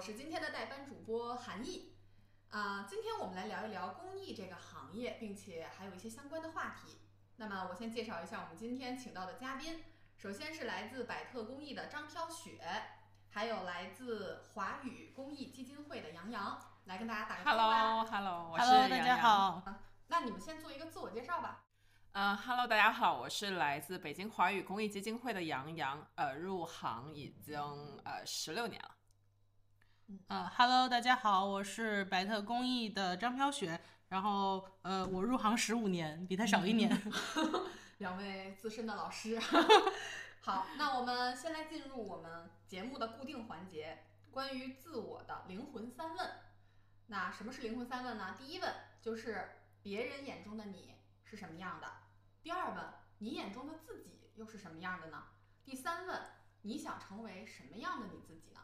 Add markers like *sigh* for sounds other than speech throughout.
我是今天的代班主播韩毅。啊，今天我们来聊一聊公益这个行业，并且还有一些相关的话题。那么我先介绍一下我们今天请到的嘉宾，首先是来自百特公益的张飘雪，还有来自华语公益基金会的杨洋，来跟大家打个招呼吧。Hello，Hello，我是 Hello，大家杨洋。好。*laughs* 那你们先做一个自我介绍吧。嗯、h e l l o 大家好，我是来自北京华语公益基金会的杨洋，呃，入行已经呃十六年了。呃，Hello，大家好，我是百特公益的张飘雪，然后呃，我入行十五年，比他少一年。*laughs* *laughs* 两位资深的老师。*laughs* 好，那我们先来进入我们节目的固定环节，关于自我的灵魂三问。那什么是灵魂三问呢？第一问就是别人眼中的你是什么样的？第二问，你眼中的自己又是什么样的呢？第三问，你想成为什么样的你自己呢？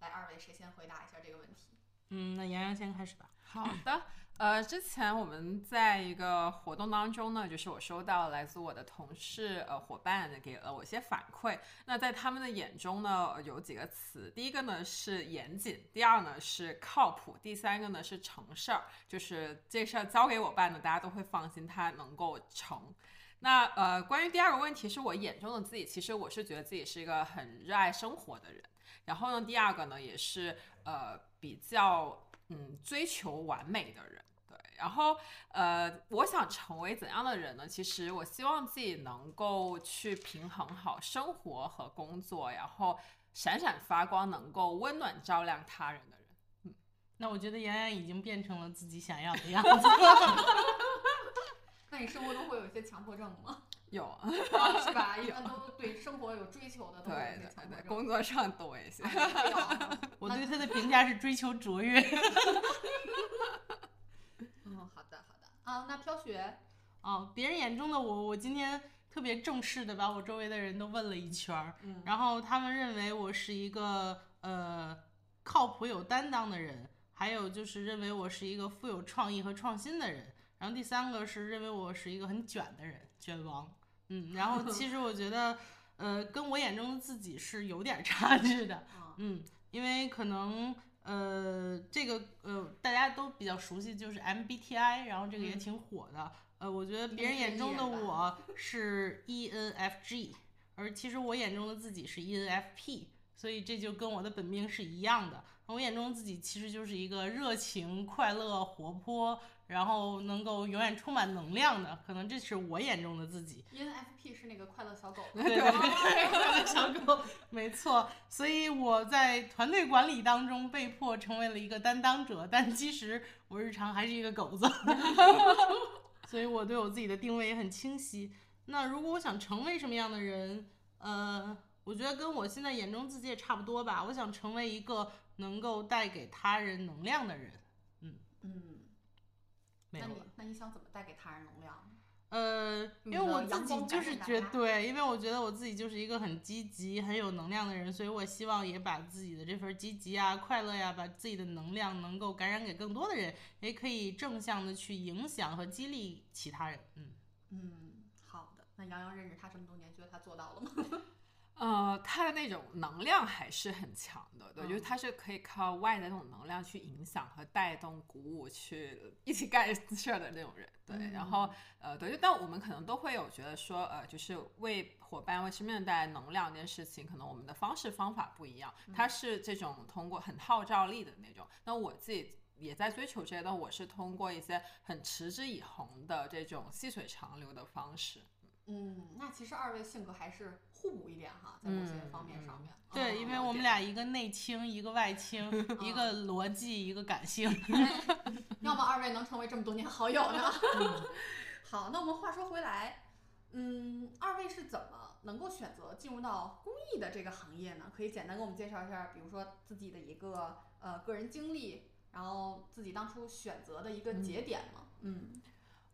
来，二位谁先回答一下这个问题？嗯，那洋洋先开始吧。好的，呃，之前我们在一个活动当中呢，就是我收到来自我的同事呃伙伴给了我一些反馈。那在他们的眼中呢，呃有几个词，第一个呢是严谨，第二呢是靠谱，第三个呢是成事儿，就是这事儿交给我办呢，大家都会放心他能够成。那呃，关于第二个问题，是我眼中的自己，其实我是觉得自己是一个很热爱生活的人。然后呢，第二个呢，也是呃比较嗯追求完美的人。对，然后呃，我想成为怎样的人呢？其实我希望自己能够去平衡好生活和工作，然后闪闪发光，能够温暖照亮他人的人。嗯那我觉得杨洋已经变成了自己想要的样子。*laughs* 那你生活中会有一些强迫症吗？有，啊是吧？*laughs* 一般都对生活有追求的，都对对对。工作上多一些。*laughs* 我对他的评价是追求卓越。嗯，*laughs* 好的好的啊，那飘雪，哦，别人眼中的我，我今天特别正式的把我周围的人都问了一圈儿，嗯然后他们认为我是一个呃靠谱有担当的人，还有就是认为我是一个富有创意和创新的人，然后第三个是认为我是一个很卷的人，卷王。嗯，然后其实我觉得，呃，跟我眼中的自己是有点儿差距的。*laughs* 啊，嗯，因为可能呃，这个呃，大家都比较熟悉，就是 MBTI，然后这个也嗯挺火的。呃，我觉得别人眼中的 E 我是 ENFG，而其实我眼中的自己是 ENFP，所以这就跟我的本命是一样的。我眼中自己其实就是一个热情、快乐、活泼，然后能够永远充满能量的，可能这是我眼中的自己。ENFP 是那个快乐小狗，对对对，*laughs* 小狗，没错。所以我在团队管理当中被迫成为了一个担当者，但其实我日常还是一个狗子，*laughs* 所以我对我自己的定位也很清晰。那如果我想成为什么样的人，呃，我觉得跟我现在眼中自己也差不多吧。我想成为一个能够带给他人能量的人。嗯，那你没有了。那你想怎么带给他人能量？呃，因为我自己就是觉对，因为我觉得我自己就是一个很积极、很有能量的人，所以我希望也把自己的这份积极啊、快乐呀、把自己的能量能够感染给更多的人，也可以正向的去影响和激励其他人。嗯，嗯，好的。那杨洋认识他这么多年，觉得他做到了吗？呃，他的那种能量还是很强的，对，就是嗯他是可以靠外的那种能量去影响和带动、鼓舞，去一起干事儿的那种人，对。然后呃，对，就但我们可能都会有觉得说，呃，就是为伙伴、为身边人带来能量这件事情，可能我们的方式方法不一样。他是这种通过很号召力的那种，那我自己。也在追求这些，但我是通过一些很持之以恒的这种细水长流的方式。嗯，那其实二位性格还是互补一点哈，在某些方面上面。对，嗯因为我们俩一个内倾，一个外倾，一个逻辑，一个感性。*laughs* 要么二位能成为这么多年好友呢？*laughs* *laughs* 好，那我们话说回来，嗯，二位是怎么能够选择进入到公益的这个行业呢？可以简单给我们介绍一下，比如说自己的一个呃个人经历，然后自己当初选择的一个节点吗？嗯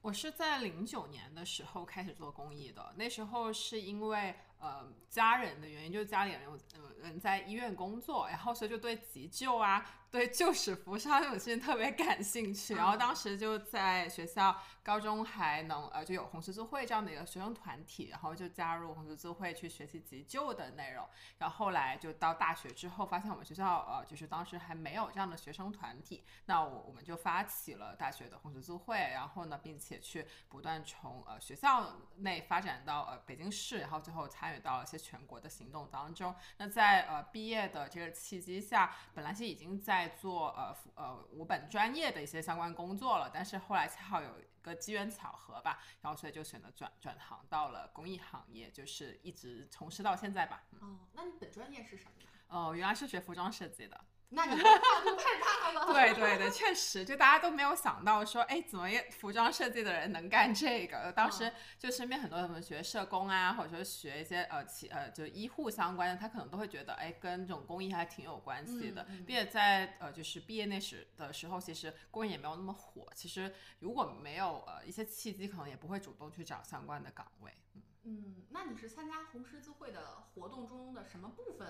我是在零九年的时候开始做公益的，那时候是因为呃家人的原因，就是家里人有呃人在医院工作，然后所以就对急救啊。*laughs* 对救死扶伤这种事情特别感兴趣，然后当时就在学校高中还能呃就有红十字会这样的一个学生团体，然后就加入红十字会去学习急救的内容。然后后来就到大学之后，发现我们学校呃就是当时还没有这样的学生团体，那我我们就发起了大学的红十字会，然后呢，并且去不断从呃学校内发展到呃北京市，然后最后参与到了一些全国的行动当中。那在呃毕业的这个契机下，本来是已经在在做呃呃我本专业的一些相关工作了，但是后来恰好有一个机缘巧合吧，然后所以就选择转转行到了公益行业，就是一直从事到现在吧。哦，那你本专业是什么？哦，原来是学服装设计的。那你跨度太大了。*laughs* 对对对，确实，就大家都没有想到说，哎，怎么服装设计的人能干这个？当时就身边很多什么学社工啊，或者说学一些呃企呃就医护相关的，他可能都会觉得，哎，跟这种公益还挺有关系的。并且在呃就是毕业那时的时候，其实公益也没有那么火。其实如果没有呃一些契机，可能也不会主动去找相关的岗位。嗯，那你是参加红十字会的活动中的什么部分？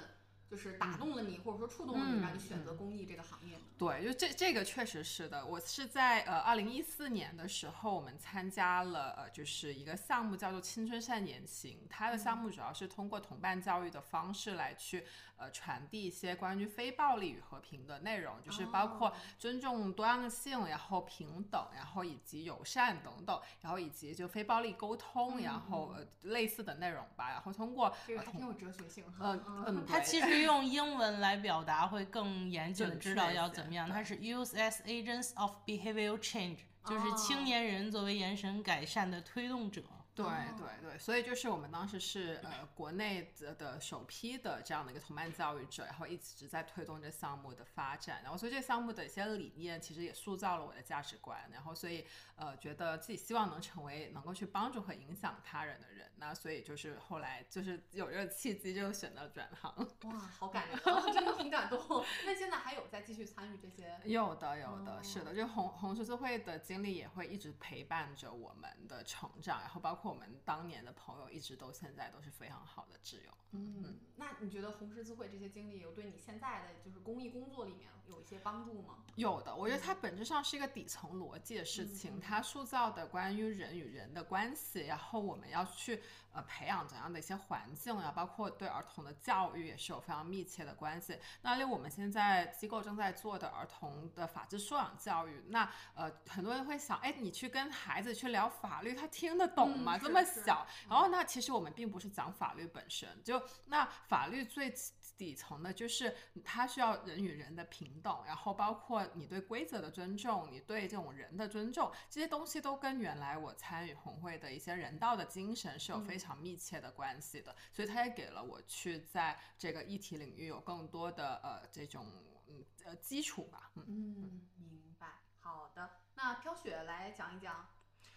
就是打动了你，或者说触动了你，让你选择公益这个行业。对，就这这个确实是的。我是在呃二零一四年的时候，我们参加了呃就是一个项目，叫做青春善言行。它的项目主要是通过同伴教育的方式来去。呃，传递一些关于非暴力与和平的内容，就是包括尊重多样性，然后平等，然后以及友善等等，然后以及就非暴力沟通，然后呃类似的内容吧。然后通过这个还挺有哲学性。嗯嗯，*laughs* 它其实用英文来表达会更严谨，知道要怎么样。它是 use as agents of behavioral change，就是青年人作为延伸改善的推动者。对对对，所以就是我们当时是呃国内的的首批的这样的一个同伴教育者，然后一直在推动这项目的发展，然后所以这项目的一些理念其实也塑造了我的价值观，然后所以呃觉得自己希望能成为能够去帮助和影响他人的人，那所以就是后来就是有这个契机就选择转行。哇，好感人，真的很感动。*laughs* 那现在还有在继续参与这些？有的有的，是的，就红红十字会的经历也会一直陪伴着我们的成长，然后包括。我们当年的朋友一直都现在都是非常好的挚友。嗯，那你觉得红十字会这些经历有对你现在的就是公益工作里面有一些帮助吗？有的，我觉得它本质上是一个底层逻辑的事情，它塑造的关于人与人的关系，然后我们要去。呃，培养怎样的一些环境呀？包括对儿童的教育也是有非常密切的关系。那例如我们现在机构正在做的儿童的法治素养教育，那呃，很多人会想，哎，你去跟孩子去聊法律，他听得懂吗？这么小。然后那其实我们并不是讲法律本身，就那法律最。底层的就是它需要人与人的平等，然后包括你对规则的尊重，你对这种人的尊重，这些东西都跟原来我参与红会的一些人道的精神是有非常密切的关系的，所以它也给了我去在这个议题领域有更多的呃这种嗯呃基础吧。嗯，明白。好的，那飘雪来讲一讲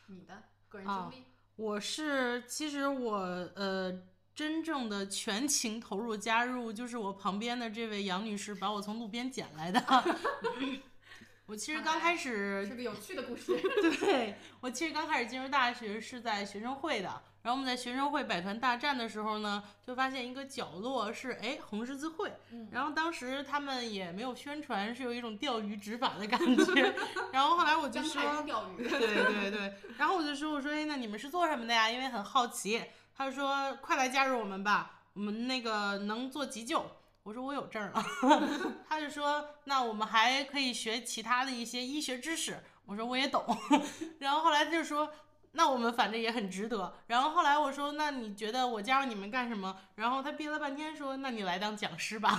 你的个人经历。我是其实我呃。真正的全情投入加入，就是我旁边的这位杨女士把我从路边捡来的。*laughs* 我其实刚开始是个有趣的故事。*laughs* 对我其实刚开始进入大学是在学生会的，然后我们在学生会百团大战的时候呢，就发现一个角落是哎红十字会，然后当时他们也没有宣传，是有一种钓鱼执法的感觉。然后后来我就说钓鱼，对对对，然后我就说我说哎那你们是做什么的呀？因为很好奇。他就说：“快来加入我们吧，我们那个能做急救。”我说：“我有证了。*laughs* ”他就说：“那我们还可以学其他的一些医学知识。”我说：“我也懂。*laughs* ”然后后来他就说。那我们反正也很值得。然后后来我说，那你觉得我加入你们干什么？然后他憋了半天说，那你来当讲师吧。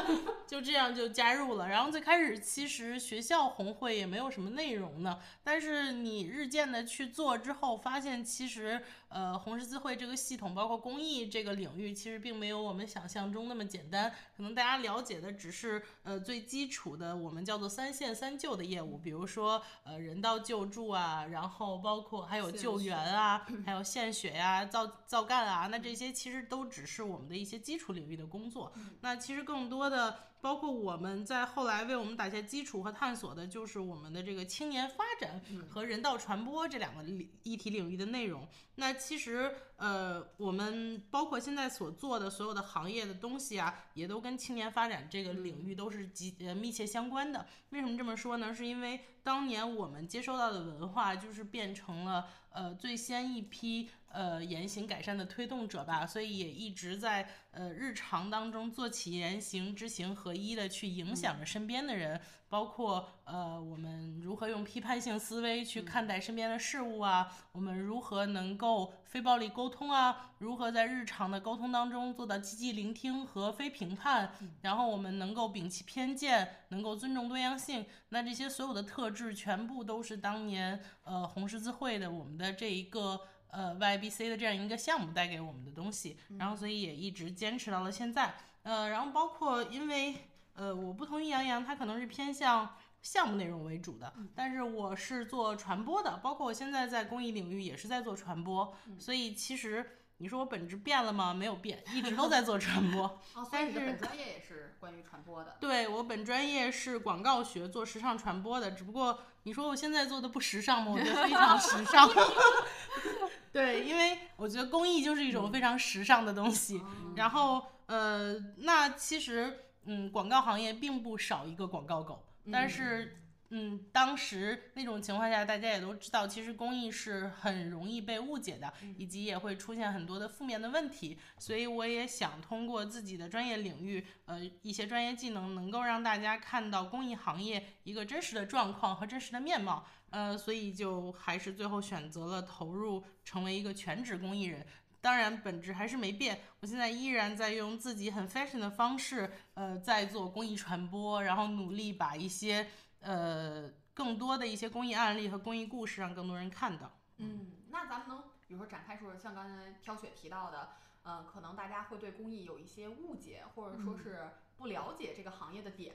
*laughs* 就这样就加入了。然后最开始其实学校红会也没有什么内容呢，但是你日渐的去做之后，发现其实呃红十字会这个系统，包括公益这个领域，其实并没有我们想象中那么简单。可能大家了解的只是呃最基础的我们叫做三线三救的业务，比如说呃人道救助啊，然后包括还有。救援啊，还有献血呀、造造干啊，那这些其实都只是我们的一些基础领域的工作。那其实更多的，包括我们在后来为我们打下基础和探索的，就是我们的这个青年发展和人道传播这两个领议题领域的内容。那其实，呃，我们包括现在所做的所有的行业的东西啊，也都跟青年发展这个领域都是极呃密切相关的。为什么这么说呢？是因为当年我们接收到的文化，就是变成了呃最先一批呃言行改善的推动者吧，所以也一直在呃日常当中做起言行知行合一的去影响着身边的人，包括呃我们如何用批判性思维去看待身边的事物啊，我们如何能够非暴力沟通啊，如何在日常的沟通当中做到积极聆听和非评判，然后我们能够摒弃偏见，能够尊重多样性，那这些所有的特质全部都是当年呃红十字会的我们的这一个。呃，YBC 的这样一个项目带给我们的东西，然后所以也一直坚持到了现在。呃，然后包括因为呃，我不同意杨洋，他可能是偏向项目内容为主的，但是我是做传播的，包括我现在在公益领域也是在做传播，所以其实你说我本质变了吗？没有变，一直都在做传播。*laughs* 哦，所以你的本专业也是关于传播的。对我本专业是广告学，做时尚传播的，只不过你说我现在做的不时尚吗？我觉得非常时尚。*laughs* 对，因为我觉得公益就是一种非常时尚的东西。然后，呃，那其实，嗯，广告行业并不少一个广告狗，但是，嗯，当时那种情况下，大家也都知道，其实公益是很容易被误解的，以及也会出现很多的负面的问题。所以，我也想通过自己的专业领域，呃，一些专业技能，能够让大家看到公益行业一个真实的状况和真实的面貌。呃，所以就还是最后选择了投入成为一个全职公益人。当然，本质还是没变，我现在依然在用自己很 fashion 的方式，呃，在做公益传播，然后努力把一些呃更多的一些公益案例和公益故事让更多人看到。嗯，那咱们能比如说展开说，像刚才飘雪提到的，呃，可能大家会对公益有一些误解，或者说是不了解这个行业的点，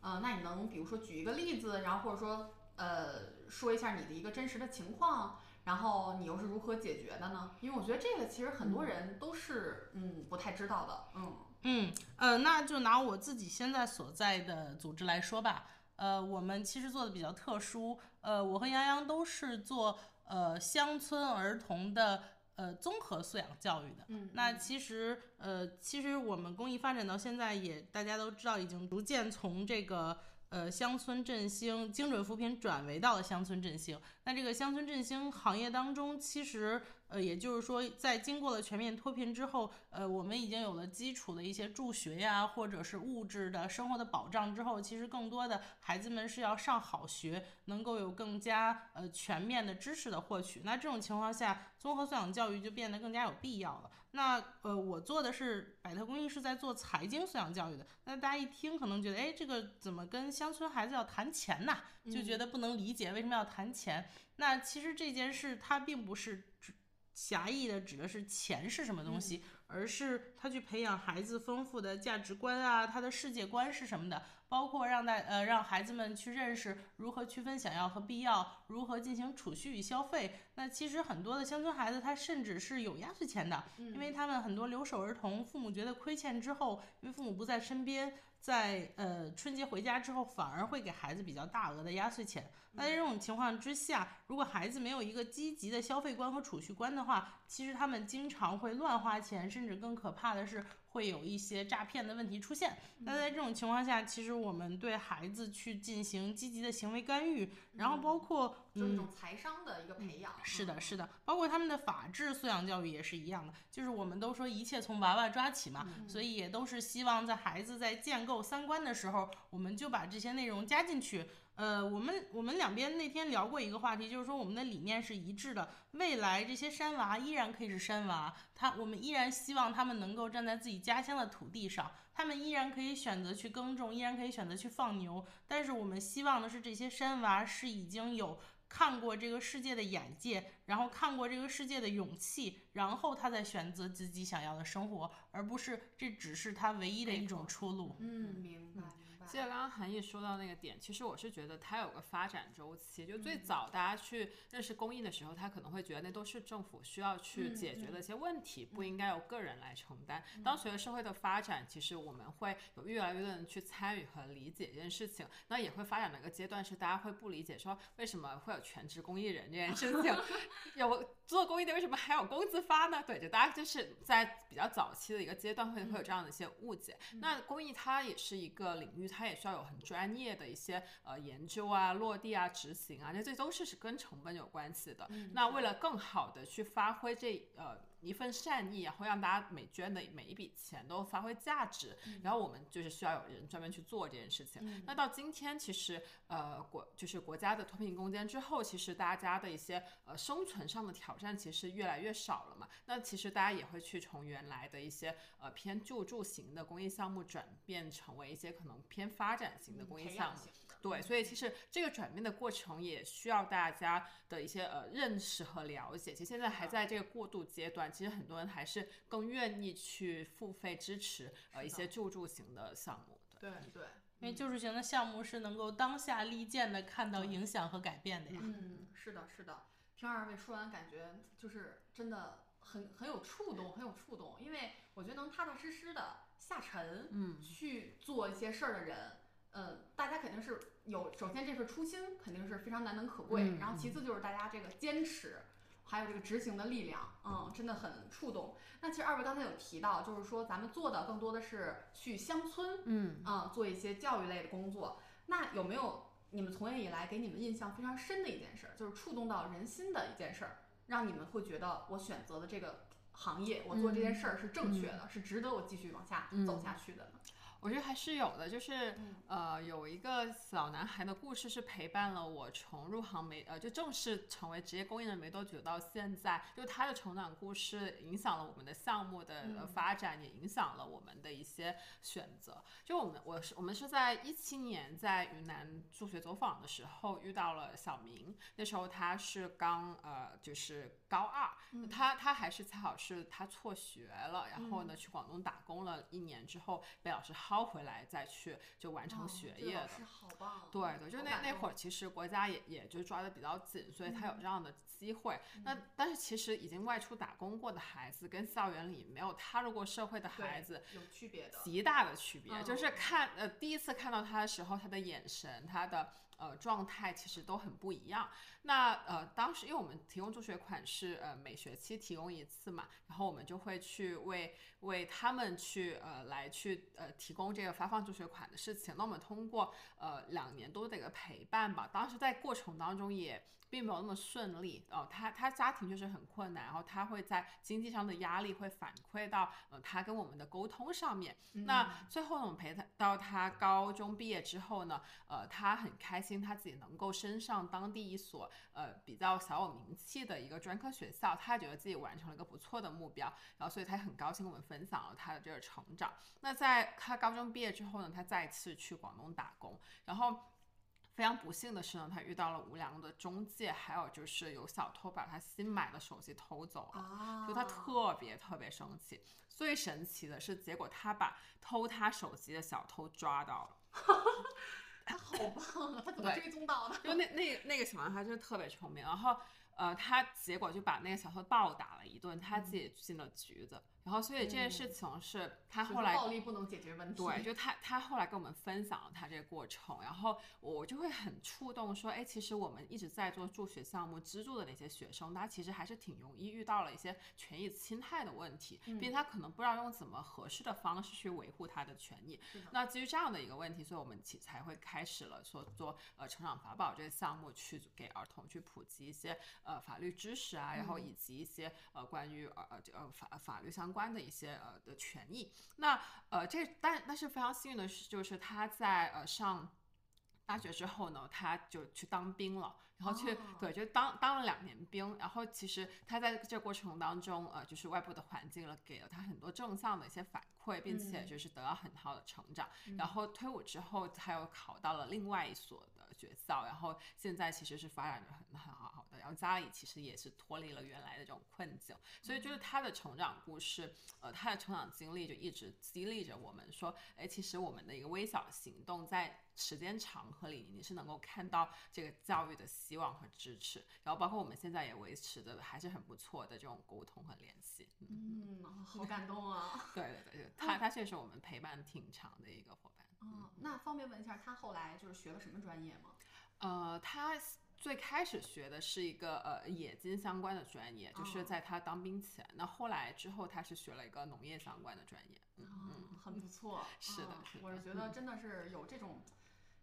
呃，那你能比如说举一个例子，然后或者说呃说一下你的一个真实的情况，然后你又是如何解决的呢？因为我觉得这个其实很多人都是嗯不太知道的，嗯嗯呃，那就拿我自己现在所在的组织来说吧，呃，我们其实做的比较特殊，呃，我和杨洋都是做呃乡村儿童的呃综合素养教育的。嗯，那其实呃，其实我们公益发展到现在也大家都知道，已经逐渐从这个呃乡村振兴、精准扶贫转为到了乡村振兴。那这个乡村振兴行业当中，其实呃，也就是说，在经过了全面脱贫之后，呃，我们已经有了基础的一些助学呀，或者是物质的生活的保障之后，其实更多的孩子们是要上好学，能够有更加呃全面的知识的获取。那这种情况下，综合素养教育就变得更加有必要了。那呃，我做的是百特公益是在做财经素养教育的。那大家一听可能觉得，哎，这个怎么跟乡村孩子要谈钱呐？就觉得不能理解为什么要谈钱。那其实这件事它并不是指狭义的指的是钱是什么东西，而是他去培养孩子丰富的价值观啊，他的世界观是什么的，包括让大呃让孩子们去认识如何区分想要和必要，如何进行储蓄与消费。那其实很多的乡村孩子他甚至是有压岁钱的，因为他们很多留守儿童，父母觉得亏欠之后，因为父母不在身边。在呃春节回家之后，反而会给孩子比较大额的压岁钱。那在这种情况之下，如果孩子没有一个积极的消费观和储蓄观的话，其实他们经常会乱花钱，甚至更可怕的是会有一些诈骗的问题出现。那在这种情况下，其实我们对孩子去进行积极的行为干预，然后包括就是一种财商的一个培养。是的，是的，包括他们的法治素养教育也是一样的。就是我们都说一切从娃娃抓起嘛，所以也都是希望在孩子在建构三观的时候，我们就把这些内容加进去。呃，我们我们两边那天聊过一个话题，就是说我们的理念是一致的。未来这些山娃依然可以是山娃，他我们依然希望他们能够站在自己家乡的土地上，他们依然可以选择去耕种，依然可以选择去放牛。但是我们希望的是，这些山娃是已经有看过这个世界的眼界，然后看过这个世界的勇气，然后他再选择自己想要的生活，而不是这只是他唯一的一种出路。嗯，明白。白。记得刚刚韩毅说到那个点，其实我是觉得它有个发展周期。就最嗯早大家去认识公益的时候，他可能会觉得那都是政府需要去嗯解决的一些问题，不应该由个人来承担。嗯当随着社会的发展，其实我们会有越来越多人去参与和理解这件事情，那也会发展到一个阶段，是大家会不理解说为什么会有全职公益人这件事情，*laughs* 有做公益的为什么还有工资发呢？对，就大家就是在比较早期的一个阶段会会有这样的一些误解。那公益它也是一个领域，它也需要有很专业的一些呃研究啊、落地啊、执行啊，那这都是是跟成本有关系的。那为了更好的去发挥这呃一份善意，然后让大家每捐的每一笔钱都发挥价值，然后我们就是需要有人专门去做这件事情。那到今天，其实呃国就是国家的脱贫攻坚之后，其实大家的一些呃生存上的挑战其实越来越少了嘛。那其实大家也会去从原来的一些呃偏救助型的公益项目转变成为一些可能偏发展型的公益项目。对，所以其实这个转变的过程也需要大家的一些呃认识和了解。其实现在还在这个过渡阶段，其实很多人还是更愿意去付费支持呃一些救助型的项目。对，对对，因为救助型的项目是能够当下立见的看到影响和改变的呀。嗯，是的，是的。听二位说完，感觉就是真的很很有触动，很有触动。因为我觉得能踏踏实实的下沉，嗯去做一些事儿的人，嗯，大家肯定是有，首先这份初心肯定是非常难能可贵，嗯然后其次就是大家这个坚持，还有这个执行的力量，嗯，真的很触动。那其实二位刚才有提到，就是说咱们做的更多的是去乡村，嗯啊、做一些教育类的工作。那有没有你们从业以来给你们印象非常深的一件事儿，就是触动到人心的一件事儿，让你们会觉得我选择的这个行业，我做这件事儿是正确的，是值得我继续往下走下去的呢？我觉得还是有的，就是嗯呃，有一个小男孩的故事是陪伴了我从入行没呃，就正式成为职业公益人没多久到现在，就他的成长故事影响了我们的项目的发展，也影响了我们的一些选择。就我们我是我们是在一七年在云南助学走访的时候遇到了小明，那时候他是刚呃就是高二，嗯。他他还是恰好是他辍学了，然后呢去广东打工了一年之后被老师薅回来再去就完成哦学业的。这个老师好棒，对对，就那那会儿，其实国家也也就抓得比较紧，所以他有嗯。这样的机会。那但是其实已经外出打工过的孩子，跟校园里没有踏入过社会的孩子，有区别的，极大的区。别，就是嗯。看呃第一次看到他的时候，他的眼神，他的呃状态其实都很不一样。那呃当时因为我们提供助学款是呃每学期提供一次嘛，然后我们就会去为为他们去呃来去呃提供这个发放助学款的事情。那我们通过呃两年多的一个陪伴吧，当时在过程当中也。并没有那么顺利哦，他他家庭就是很困难，然后他会在经济上的压力会反馈到呃他跟我们的沟通上面，嗯那最后呢，我们陪他到他高中毕业之后呢，呃，他很开心，他自己能够升上当地一所呃比较小有名气的一个专科学校，他觉得自己完成了一个不错的目标，然后所以他很高兴跟我们分享了他的这个成长。那在他高中毕业之后呢，他再次去广东打工，然后。非常不幸的是呢，他遇到了无良的中介，还有就是有小偷把他新买的手机偷走了。啊，就他特别特别生气。最神奇的是，结果他把偷他手机的小偷抓到了。*laughs* 他好棒啊，他怎么追踪到的？就那那那个小男孩真的特别聪明，然后呃，他结果就把那个小偷暴打了一顿，他自己进了局子。然后所以这件事情是他后来暴力不能解决问题，对，就他他后来跟我们分享了他这个过程，然后我就会很触动，说，哎，其实我们一直在做助学项目资助的那些学生，他其实还是挺容易遇到了一些权益侵害的问题，并且他可能不知道用怎么合适的方式去维护他的权益。那基于这样的一个问题，所以我们起才会开始了说做呃成长法宝这个项目，去给儿童去普及一些呃法律知识啊，然后以及一些呃关于呃呃法法律相关的一些呃的权益。那呃这但但是非常幸运的是，就是他在呃上。大学之后呢，他就去当兵了，然后去、哦对，就当当了两年兵。然后其实他在这过程当中，呃，就是外部的环境了，给了他很多正向的一些反馈，并且嗯就是得到很好的成长。然后退伍之后，他又考到了另外一所的学校，然后现在其实是发展的很很好的然后家里其实也是脱离了原来的这种困境，所以就是他的成长故事，呃，他的成长经历就一直激励着我们说，哎，其实我们的一个微小的行动在。时间长河里，你是能够看到这个教育的希望和支持，然后包括我们现在也维持的还是很不错的这种沟通和联系。嗯，好感动啊！对对对，*laughs* 他他确实我们陪伴挺长的一个伙伴。嗯，那方便问一下，他后来就是学了什么专业吗？呃，他最开始学的是一个呃冶金相关的专业，就是在他当兵前。那后来之后，他是学了一个农业相关的专业。嗯，很不错。是的，我是觉得真的是有这种。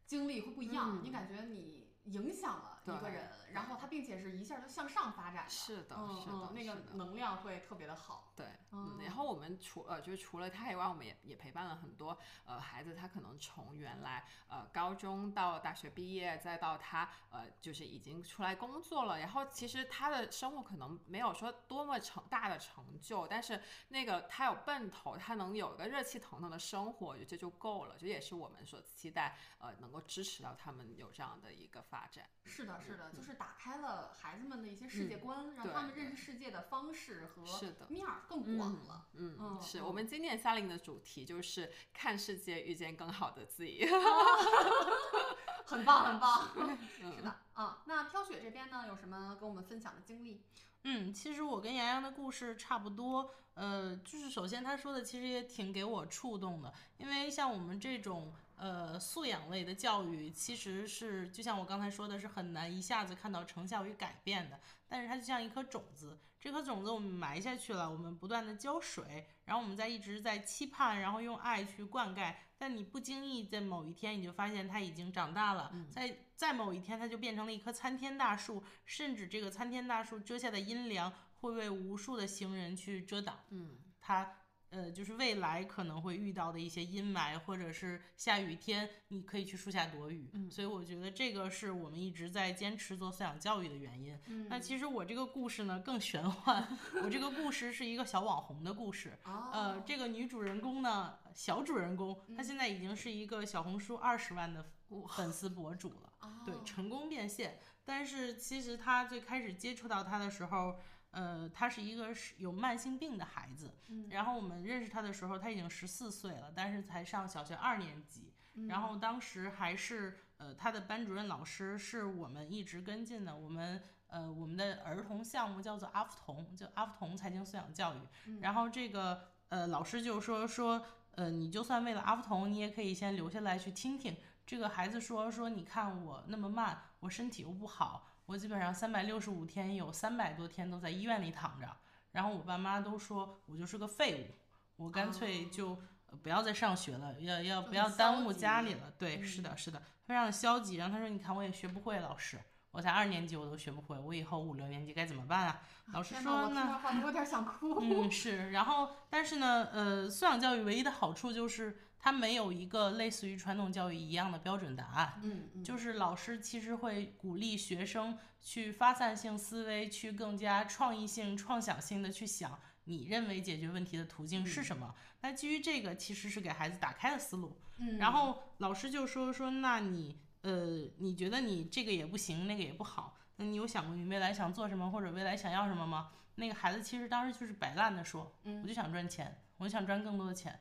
经历会不一样，你感觉你影响了一个人，然后他并且是一下就向上发展的，是的，是的，那个能量会特别的好。对，嗯，然后我们除呃，就是除了他以外，我们也也陪伴了很多呃孩子，他可能从原来呃高中到大学毕业，再到他呃就是已经出来工作了，然后其实他的生活可能没有说多么成大的成就，但是那个他有奔头，他能有一个热气腾腾的生活，这就够了，这也是我们所期待呃能够支持到他们有这样的一个发展。是的，是的，就是打开了孩子们的一些世界观，让他们认识世界的方式和面儿。更广了，嗯，是我们今年夏令的主题就是看世界，遇见更好的自己 *laughs* *laughs* 很棒，很棒，*laughs* 是的，啊，那飘雪这边呢，有什么跟我们分享的经历？嗯，其实我跟洋洋的故事差不多，呃，就是首先他说的其实也挺给我触动的，因为像我们这种。呃，素养类的教育其实是就像我刚才说的，是很难一下子看到成效与改变的。但是它就像一颗种子，这颗种子我们埋下去了，我们不断的浇水，然后我们在一直在期盼，然后用爱去灌溉。但你不经意在某一天，你就发现它已经长大了，在在某一天，它就变成了一棵参天大树，甚至这个参天大树遮下的阴凉会为无数的行人去遮挡。嗯，它。呃，就是未来可能会遇到的一些阴霾，或者是下雨天，你可以去树下躲雨。嗯，所以我觉得这个是我们一直在坚持做思想教育的原因。嗯，那其实我这个故事呢更玄幻，*laughs* 我这个故事是一个小网红的故事。哦，呃，这个女主人公呢，小主人公，她现在已经是一个小红书二十万的粉丝博主了。哦，对，成功变现。但是其实她最开始接触到她的时候。呃，他是一个是有慢性病的孩子，然后我们认识他的时候，他已经十四岁了，但是才上小学二年级。然后当时还是呃，他的班主任老师是我们一直跟进的。我们呃，我们的儿童项目叫做阿福童，就阿福童财经素养教育。然后这个呃，老师就说说，呃，你就算为了阿福童，你也可以先留下来去听听。这个孩子说说，你看我那么慢，我身体又不好。我基本上三百六十五天有三百多天都在医院里躺着，然后我爸妈都说我就是个废物，我干脆就不要再上学了，要要不要耽误家里了？对，是的，是的，非常消极。然后他说：“你看我也学不会，老师，我才二年级我都学不会，我以后五六年级该怎么办啊？”老师说：“呢我有点想哭。”嗯，是。然后，但是呢，呃，素养教育唯一的好处就是。它没有一个类似于传统教育一样的标准答案，嗯，就是老师其实会鼓励学生去发散性思维，去更加创意性、创想性的去想，你认为解决问题的途径是什么？那基于这个，其实是给孩子打开了思路。嗯，然后老师就说说，那你呃，你觉得你这个也不行，那个也不好，那你有想过你未来想做什么，或者未来想要什么吗？那个孩子其实当时就是摆烂的说，我就想赚钱，我就想赚更多的钱。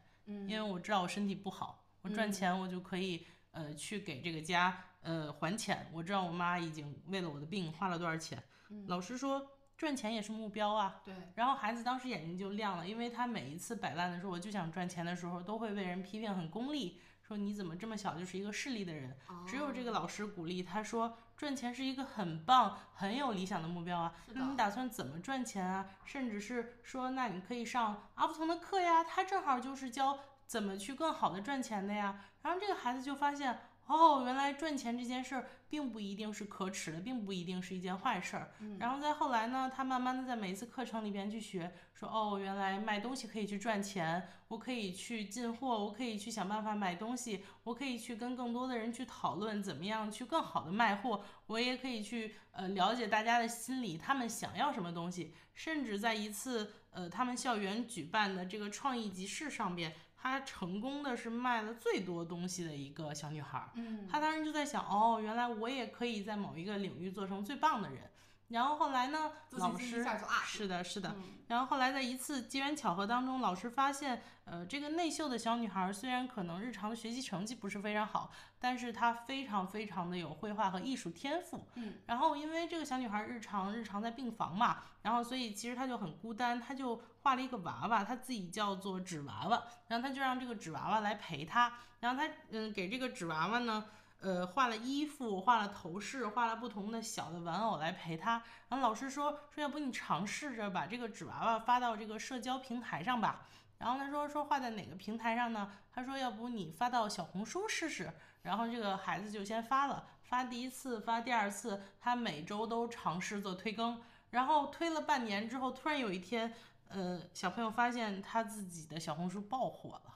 因为我知道我身体不好，我赚钱我就可以呃去给这个家呃还钱。我知道我妈已经为了我的病花了多少钱。老师说赚钱也是目标啊。对。然后孩子当时眼睛就亮了，因为他每一次摆烂的时候，我就想赚钱的时候，都会被人批评很功利，说你怎么这么小就是一个势利的人。只有这个老师鼓励他说赚钱是一个很棒很有理想的目标啊。那你打算怎么赚钱啊？甚至是说那你可以上阿福腾的课呀，他正好就是教。怎么去更好的赚钱的呀？然后这个孩子就发现，哦，原来赚钱这件事儿并不一定是可耻的，并不一定是一件坏事儿。然后再后来呢，他慢慢的在每一次课程里边去学，说，哦，原来卖东西可以去赚钱，我可以去进货，我可以去想办法买东西，我可以去跟更多的人去讨论怎么样去更好的卖货，我也可以去呃了解大家的心理，他们想要什么东西，甚至在一次呃他们校园举办的这个创意集市上边。她成功的是卖了最多东西的一个小女孩，嗯，她当时就在想，哦，原来我也可以在某一个领域做成最棒的人。然后后来呢，老师是的，是的。嗯然后后来在一次机缘巧合当中，老师发现，呃，这个内秀的小女孩虽然可能日常的学习成绩不是非常好，但是她非常非常的有绘画和艺术天赋。嗯。然后因为这个小女孩日常日常在病房嘛，然后所以其实她就很孤单，她就画了一个娃娃，她自己叫做纸娃娃，然后她就让这个纸娃娃来陪她，然后她嗯给这个纸娃娃呢。呃，画了衣服，画了头饰，画了不同的小的玩偶来陪她。然后老师说说，要不你尝试着把这个纸娃娃发到这个社交平台上吧。然后他说说画在哪个平台上呢？他说要不你发到小红书试试。然后这个孩子就先发了，发第一次，发第二次，他每周都尝试做推更。然后推了半年之后，突然有一天，呃，小朋友发现他自己的小红书爆火了。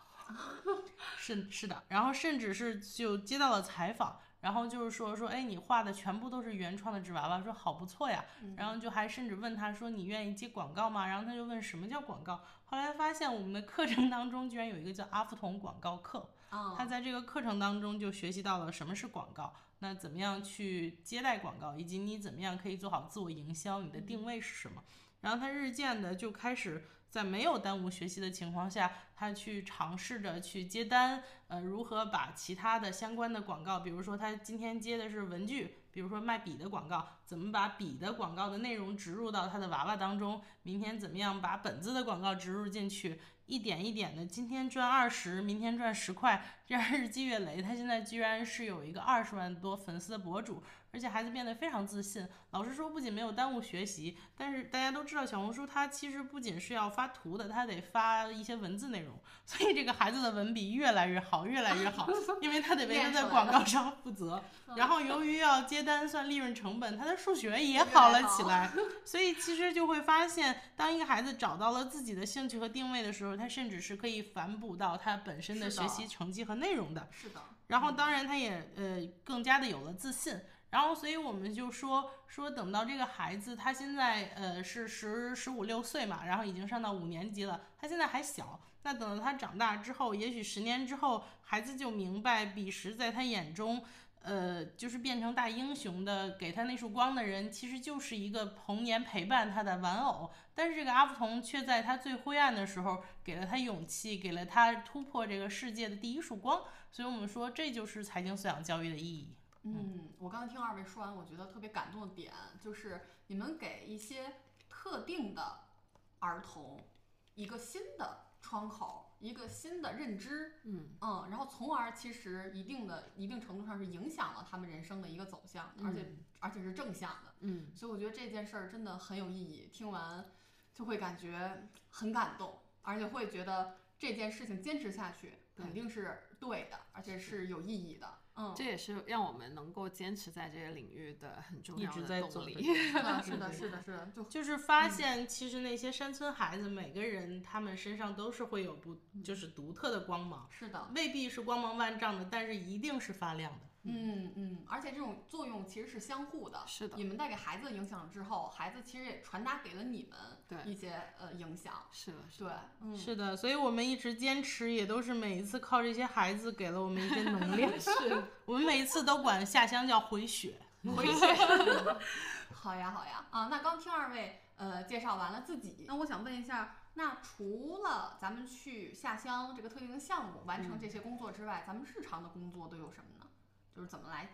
是是的，然后甚至是就接到了采访，然后就是说说，哎，你画的全部都是原创的纸娃娃，说好不错呀，然后就还甚至问他说你愿意接广告吗？然后他就问什么叫广告，后来发现我们的课程当中居然有一个叫阿福童广告课，啊他在这个课程当中就学习到了什么是广告，那怎么样去接待广告，以及你怎么样可以做好自我营销，你的定位是什么。然后他日渐的就开始在没有耽误学习的情况下，他去尝试着去接单，呃，如何把其他的相关的广告，比如说他今天接的是文具，比如说卖笔的广告，怎么把笔的广告的内容植入到他的娃娃当中？明天怎么样把本子的广告植入进去？一点一点的，今天赚二十，明天赚十块，*laughs* 这样日积月累，他现在居然是有一个二十万多粉丝的博主，而且孩子变得非常自信。老师说，不仅没有耽误学习，但是大家都知道，小红书它其实不仅是要发图的，它得发一些文字内容，所以这个孩子的文笔越来越好，越来越好，*laughs* 因为他得为他在广告上负责。然后由于要接单算利润成本，他的数学也好了起来，所以其实就会发现，当一个孩子找到了自己的兴趣和定位的时候，他甚至是可以反哺到他本身的学习成绩和内容的。是的，然后当然他也呃更加的有了自信。然后，所以我们就说说，等到这个孩子他现在呃是十十五六岁嘛，然后已经上到五年级了，他现在还小。那等到他长大之后，也许十年之后，孩子就明白彼时在他眼中，呃，就是变成大英雄的，给他那束光的人，其实就是一个童年陪伴他的玩偶。但是这个阿福童却在他最灰暗的时候，给了他勇气，给了他突破这个世界的第一束光。所以我们说，这就是财经素养教育的意义。嗯，我刚才听二位说完，我觉得特别感动的点就是你们给一些特定的儿童一个新的窗口，一个新的认知，嗯。嗯，然后从而其实一定的一定程度上是影响了他们人生的一个走向，而且而且是正向的，嗯。所以我觉得这件事儿真的很有意义，听完就会感觉很感动，而且会觉得这件事情坚持下去肯定是对的，而且是。有意义的，嗯，这也是让我们能够坚持在这个领域的很重一直要的动在做的力。*laughs* *laughs* 是的，是的，是的，是的，就就是发现，其实那些山村孩子，每个人他们身上都是会有不就是独特的光芒，是的，未必是光芒万丈的，但是一定是发亮的。嗯嗯，而且这种作用其实是相互的。是的你们带给孩子的影响之后，孩子其实也传达给了你们对一些呃影响。是的，是的对，嗯，是的，所以我们一直坚持，也都是每一次靠这些孩子给了我们一些能量。*laughs* 是 *laughs* 我们每一次都管下乡叫回血。回血。*laughs* 好呀，好呀，啊，那刚听二位呃介绍完了自己，那我想问一下，那除了咱们去下乡这个特定的项目完成这些工作之外，咱们日常的工作都有什么呢？就是怎么来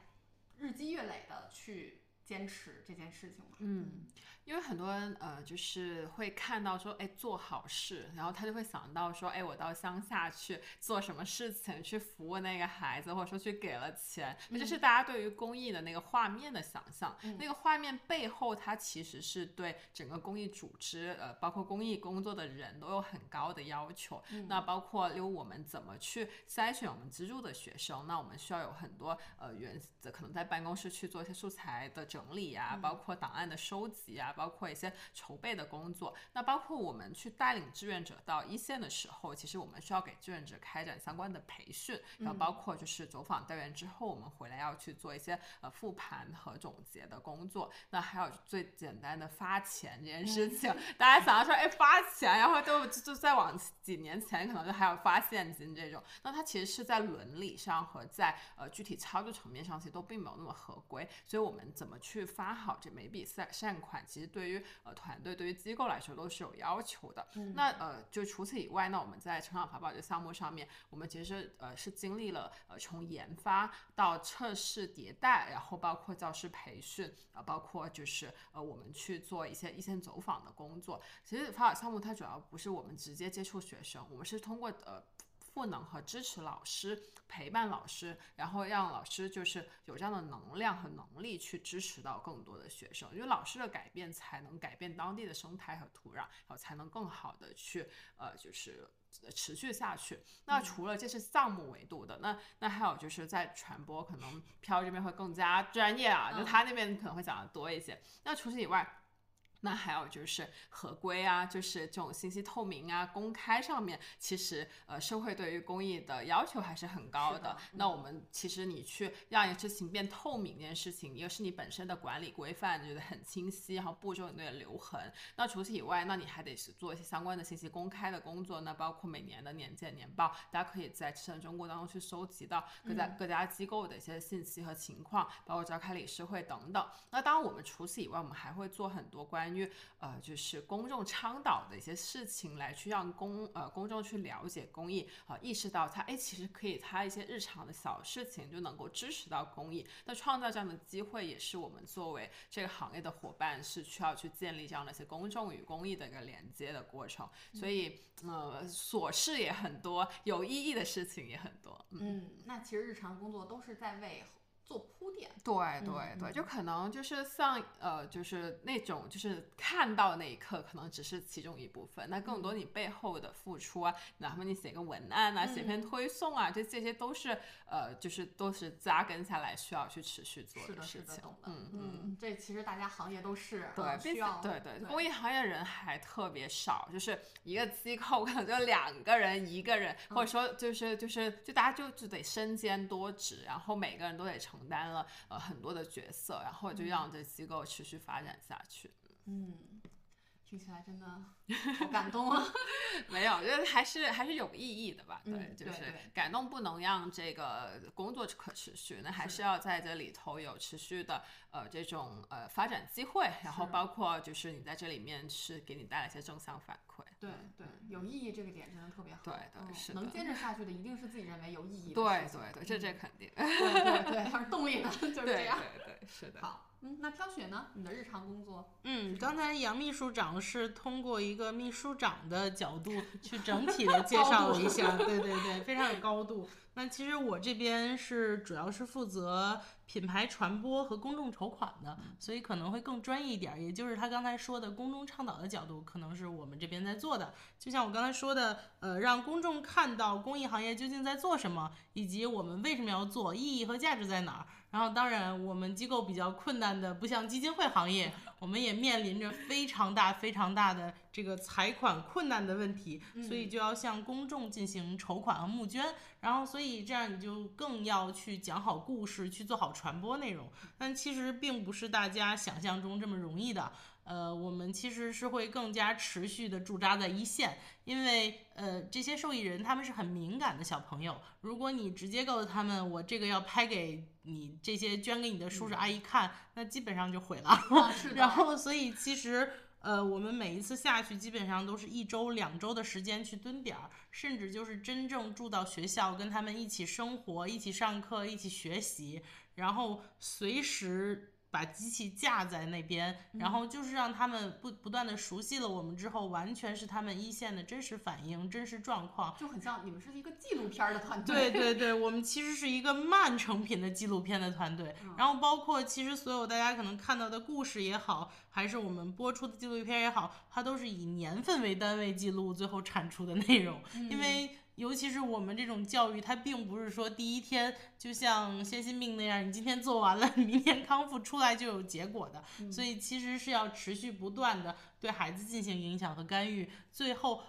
日积月累的去坚持这件事情嘛？嗯，因为很多人呃，就是会看到说，哎，做好事，然后他就会想到说，哎，我到乡下去做什么事情，去服务那个孩子，或者说去给了钱，那就是大家对于公益的那个画面的想象。那个画面背后，它其实是对整个公益组织，呃，包括公益工作的人都有很高的要求。那包括有我们怎么去筛选我们资助的学生，那我们需要有很多呃原则，可能在办公室去做一些素材的整理啊，包括档案的收集啊，包括一些筹备的工作。那包括我们去带领志愿者到一线的时候，其实我们需要给志愿者开展相关的培训，然后包括就是走访调研之后，我们回来要去做一些呃复盘和总结的工作。那还有最简单的发钱这件事情，*laughs* 大家想要说，哎，发钱，然后都就就再往几年前可能就还有发现金这种，那它其实是在伦理上和在呃具体操作层面上，其实都并没有那么合规。所以我们怎么去发好这每笔善善款，其实对于呃团队、对于机构来说都是有要求的。那呃，就除此以外，呢我们在成长法宝这项目上面，我们其实呃是经历了呃从研发到测试迭代，然后包括教师培训啊、包括就是呃我们去做一些一线走访的工作。其实法宝项目它主要不是我们直接接触学生，我们是通过呃。赋能和支持老师，陪伴老师，然后让老师就是有这样的能量和能力去支持到更多的学生，因为老师的改变才能改变当地的生态和土壤，然后才能更好的去呃就是持续下去。那除了这是项目维度的，那那还有就是在传播，可能飘这边会更加专业啊，就他那边可能会讲的多一些。那除此以外。那还有就是合规啊，就是这种信息透明啊、公开上面，其实呃社会对于公益的要求还是很高的。那我们其实你去让一个事情变透明这件事情，一个是你本身的管理规范觉得很清晰，然后步骤你的留痕。那除此以外，那你还得是做一些相关的信息公开的工作。那包括每年的年检年报，大家可以在智能中国当中去收集到各家各家机构的一些信息和情况，包括召开理事会等等。那当然我们除此以外，我们还会做很多关。关于呃，就是公众倡导的一些事情，来去让公呃公众去了解公益啊，意识到他哎，其实可以他一些日常的小事情就能够支持到公益。那创造这样的机会，也是我们作为这个行业的伙伴是需要去建立这样的一些公众与公益的一个连接的过程。所以呃，琐事也很多，有意义的事情也很多。嗯，那其实日常工作都是在为。做铺垫，对对对，就可能就是像呃，就是那种就是看到那一刻，可能只是其中一部分，那更多你背后的付出啊，哪怕你写个文案啊，写篇推送啊，这这些都是呃，就是都是扎根下来需要去持续做的事情。嗯嗯，这其实大家行业都是对，需要对对，公益行业人还特别少，就是一个机构可能就两个人，一个人，或者说就是就是就大家就就得身兼多职，然后每个人都得成。承担了呃很多的角色，然后就让这机构持续发展下去。嗯，听起来真的好感动啊！*laughs* 没有，我觉得还是还是有意义的吧。对，就是感动不能让这个工作可持续，那还是要在这里头有持续的呃这种呃发展机会，然后包括就是你在这里面是给你带来一些正向反馈。对对，有意义这个点真的特别好。对对，是能坚持下去的，一定是自己认为有意义的。对对对，这这肯定。对对对，要是动力呢，*laughs* 就是这样。对对对，是的。好，嗯，那飘雪呢？你的日常工作？嗯，刚才杨秘书长是通过一个秘书长的角度 *laughs* 去整体的介绍了一下，对对对，非常有高度。那其实我这边是主要是负责品牌传播和公众筹款的，所以可能会更专业一点。也就是他刚才说的公众倡导的角度，可能是我们这边在做的。就像我刚才说的，呃，让公众看到公益行业究竟在做什么，以及我们为什么要做，意义和价值在哪儿。然后，当然，我们机构比较困难的，不像基金会行业，*laughs* 我们也面临着非常大、非常大的这个财款困难的问题，所以就要向公众进行筹款和募捐。然后，所以这样你就更要去讲好故事，去做好传播内容。但其实并不是大家想象中这么容易的。呃，我们其实是会更加持续的驻扎在一线，因为呃，这些受益人他们是很敏感的小朋友。如果你直接告诉他们我这个要拍给你这些捐给你的叔叔阿姨看，那基本上就毁了。*laughs* 然后，所以其实呃，我们每一次下去基本上都是一周、两周的时间去蹲点儿，甚至就是真正住到学校，跟他们一起生活、一起上课、一起学习，然后随时。把机器架在那边，然后就是让他们不不断的熟悉了我们之后，完全是他们一线的真实反应、真实状况，就很像你们是一个纪录片的团队。对对 *laughs* 对，我们其实是一个慢成品的纪录片的团队。然后包括其实所有大家可能看到的故事也好，还是我们播出的纪录片也好，它都是以年份为单位记录最后产出的内容，因为。尤其是我们这种教育，它并不是说第一天就像先心病那样，你今天做完了，*laughs* 明天康复出来就有结果的。所以其实是要持续不断的对孩子进行影响和干预，最后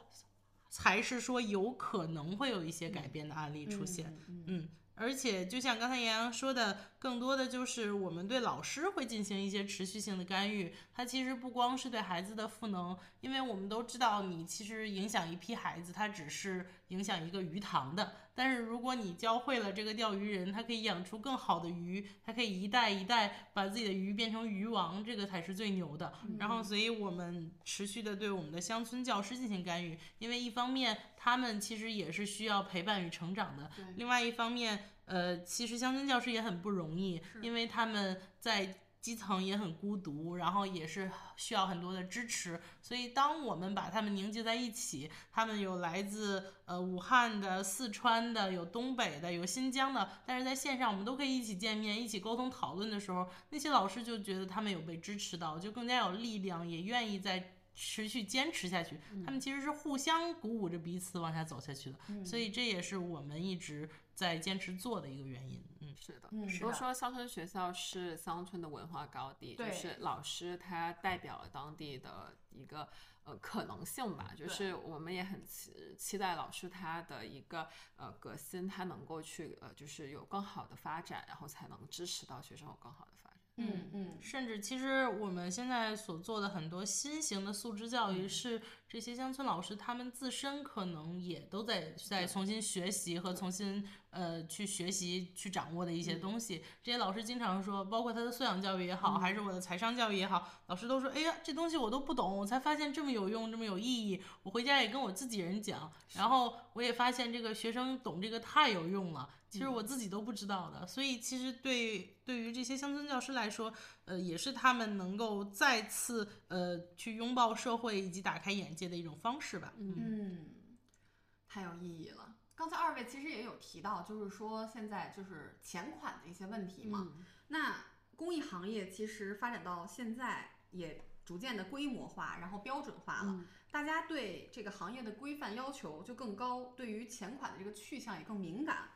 才是说有可能会有一些改变的案例出现。嗯。而且就像刚才杨洋说的，更多的就是我们对老师会进行一些持续性的干预。它其实不光是对孩子的赋能，因为我们都知道，你其实影响一批孩子，它只是影响一个鱼塘的。但是如果你教会了这个钓鱼人，他可以养出更好的鱼，他可以一代一代把自己的鱼变成鱼王，这个才是最牛的。然后，所以我们持续的对我们的乡村教师进行干预，因为一方面他们其实也是需要陪伴与成长的，另外一方面，呃，其实乡村教师也很不容易，因为他们在。基层也很孤独，然后也是需要很多的支持，所以当我们把他们凝聚在一起，他们有来自呃武汉的、四川的，有东北的，有新疆的，但是在线上我们都可以一起见面、一起沟通讨论的时候，那些老师就觉得他们有被支持到，就更加有力量，也愿意在持续坚持下去。他们其实是互相鼓舞着彼此往下走下去的，所以这也是我们一直在坚持做的一个原因。嗯是的，都说乡村学校是乡村的文化高地，就是老师他代表了当地的一个呃可能性吧。就是我们也很期期待老师他的一个呃革新，他能够去呃就是有更好的发展，然后才能支持到学生有更好的发展。嗯嗯，甚至其实我们现在所做的很多新型的素质教育是。这些乡村老师，他们自身可能也都在在重新学习和重新呃去学习去掌握的一些东西。这些老师经常说，包括他的素养教育也好，还是我的财商教育也好，老师都说：“哎呀，这东西我都不懂，我才发现这么有用，这么有意义。”我回家也跟我自己人讲，然后我也发现这个学生懂这个太有用了。其实我自己都不知道的，所以其实对对于这些乡村教师来说，呃，也是他们能够再次呃去拥抱社会以及打开眼界的一种方式吧。嗯，太有意义了。刚才二位其实也有提到，就是说现在就是钱款的一些问题嘛。那公益行业其实发展到现在也逐渐的规模化，然后标准化了，大家对这个行业的规范要求就更高，对于钱款的这个去向也更敏感。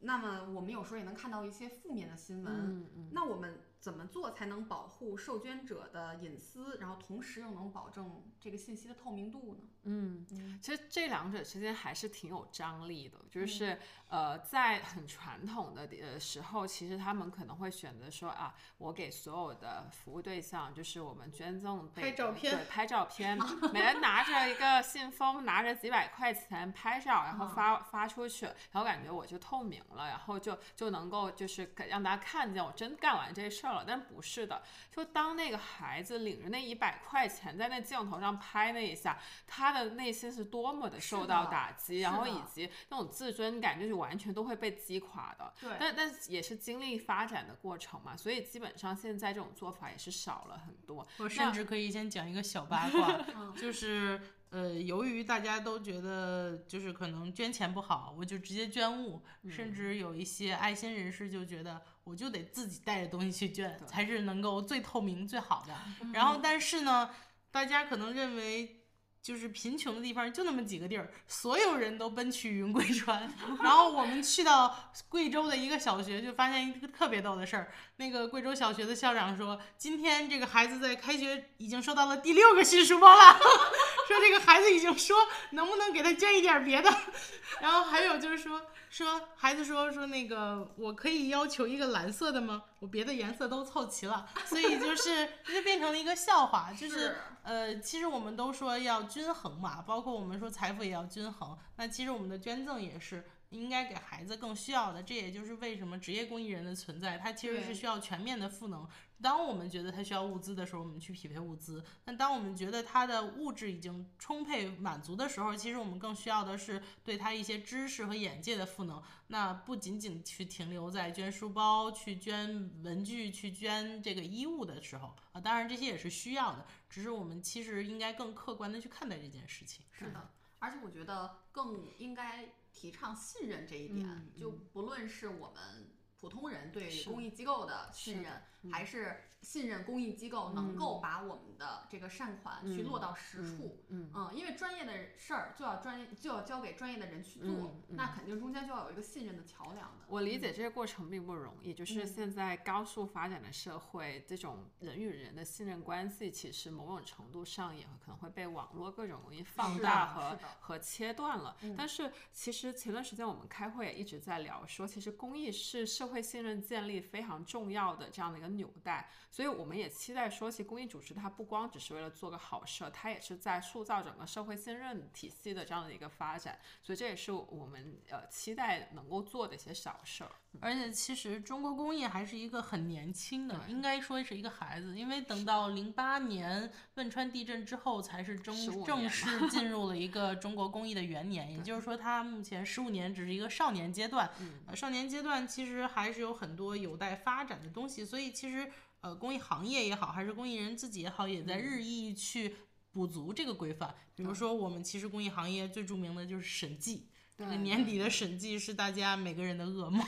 那么我们有时候也能看到一些负面的新闻，那我们怎么做才能保护受捐者的隐私，然后同时又能保证这个信息的透明度呢？嗯，其实这两者之间还是挺有张力的，就是呃，在很传统的呃时候，其实他们可能会选择说啊，我给所有的服务对象，就是我们捐赠拍照片，对，拍照片，*laughs* 每人拿着一个信封，拿着几百块钱拍照，然后发发出去，然后感觉我就透明了，然后就就能够就是让大家看见我真干完这事儿了，但不是的，就当那个孩子领着那一百块钱在那镜头上拍那一下，他。的内心是多么的受到打击，然后以及那种自尊感，就是完全都会被击垮的。对，但但也是经历发展的过程嘛，所以基本上现在这种做法也是少了很多。我甚至可以先讲一个小八卦，*laughs* 就是呃，由于大家都觉得就是可能捐钱不好，我就直接捐物，甚至有一些爱心人士就觉得我就得自己带着东西去捐，才是能够最透明最好的。然后，但是呢，大家可能认为。就是贫穷的地方就那么几个地儿，所有人都奔去云贵川。*laughs* 然后我们去到贵州的一个小学，就发现一个特别逗的事儿。那个贵州小学的校长说，今天这个孩子在开学已经收到了第六个新书包了，*laughs* 说这个孩子已经说能不能给他捐一点别的。*laughs* 然后还有就是说。说孩子说说那个我可以要求一个蓝色的吗？我别的颜色都凑齐了，所以就是 *laughs* 就变成了一个笑话。就是呃，其实我们都说要均衡嘛，包括我们说财富也要均衡。那其实我们的捐赠也是应该给孩子更需要的。这也就是为什么职业公益人的存在，它其实是需要全面的赋能。当我们觉得他需要物资的时候，我们去匹配物资；那当我们觉得他的物质已经充沛满足的时候，其实我们更需要的是对他一些知识和眼界的赋能。那不仅仅去停留在捐书包、去捐文具、去捐这个衣物的时候啊，当然这些也是需要的，只是我们其实应该更客观的去看待这件事情。是的，而且我觉得更应该提倡信任这一点，就不论是我们。普通人对公益机构的信是任，嗯还是信任公益机构能够把我们的这个善款去落到实处。嗯嗯，因为专业的事儿就要专业就要交给专业的人去做，那肯定中间就要有一个信任的桥梁的。我理解这个过程并不容易，就是嗯现在高速发展的社会，这种人与人的信任关系，其实某种程度上也可能会被网络各种东西放大和和切断了。嗯但是其实前段时间我们开会也一直在聊说，其实公益是社会信任建立非常重要的这样的一个纽带，所以我们也期待说，其公益组织它不光只是为了做个好事儿，它也是在塑造整个社会信任体系的这样的一个发展，所以这也是我们呃期待能够做的一些小事儿。而且其实中国公益还是一个很年轻的，应该说是一个孩子，因为等到零八年汶川地震之后，才是正正式进入了 *laughs* 一个中国公益的元年。*laughs* 也就是说，它目前十五年只是一个少年阶段，嗯。呃，少年阶段其实还是有很多有待发展的东西，所以其实呃，公益行业也好，还是公益人自己也好，也在日益去补足这个规范。比如说，我们其实公益行业最著名的就是审计。这个年底的审计是大家每个人的噩梦，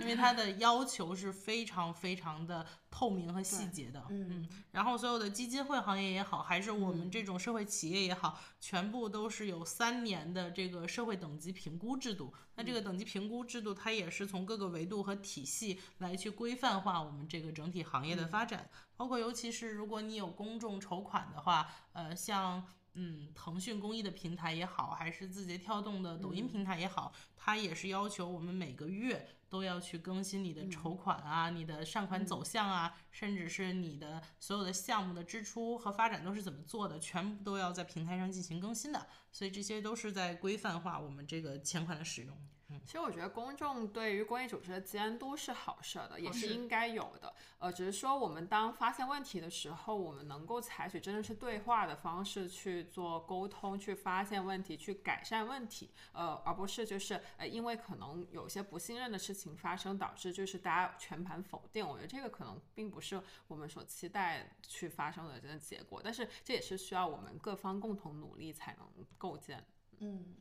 因为它的要求是非常非常的透明和细节的。嗯然后所有的基金会行业也好，还是我们这种社会企业也好，全部都是有三年的这个社会等级评估制度。那这个等级评估制度，它也是从各个维度和体系来去规范化我们这个整体行业的发展。包括尤其是如果你有公众筹款的话，呃，像。嗯，腾讯公益的平台也好，还是字节跳动的抖音平台也好，它也是要求我们每个月都要去更新你的筹款啊、你的善款走向啊，甚至是你的所有的项目的支出和发展都是怎么做的，全部都要在平台上进行更新的。所以这些都是在规范化我们这个钱款的使用。其实我觉得公众对于公益组织的监督是好事儿的，也是应该有的。呃，只是说我们当发现问题的时候，我们能够采取真的是对话的方式去做沟通，去发现问题，去改善问题。呃，而不是就是呃，因为可能有些不信任的事情发生，导致就是大家全盘否定。我觉得这个可能并不是我们所期待去发生的这个结果，但是这也是需要我们各方共同努力才能构建。嗯，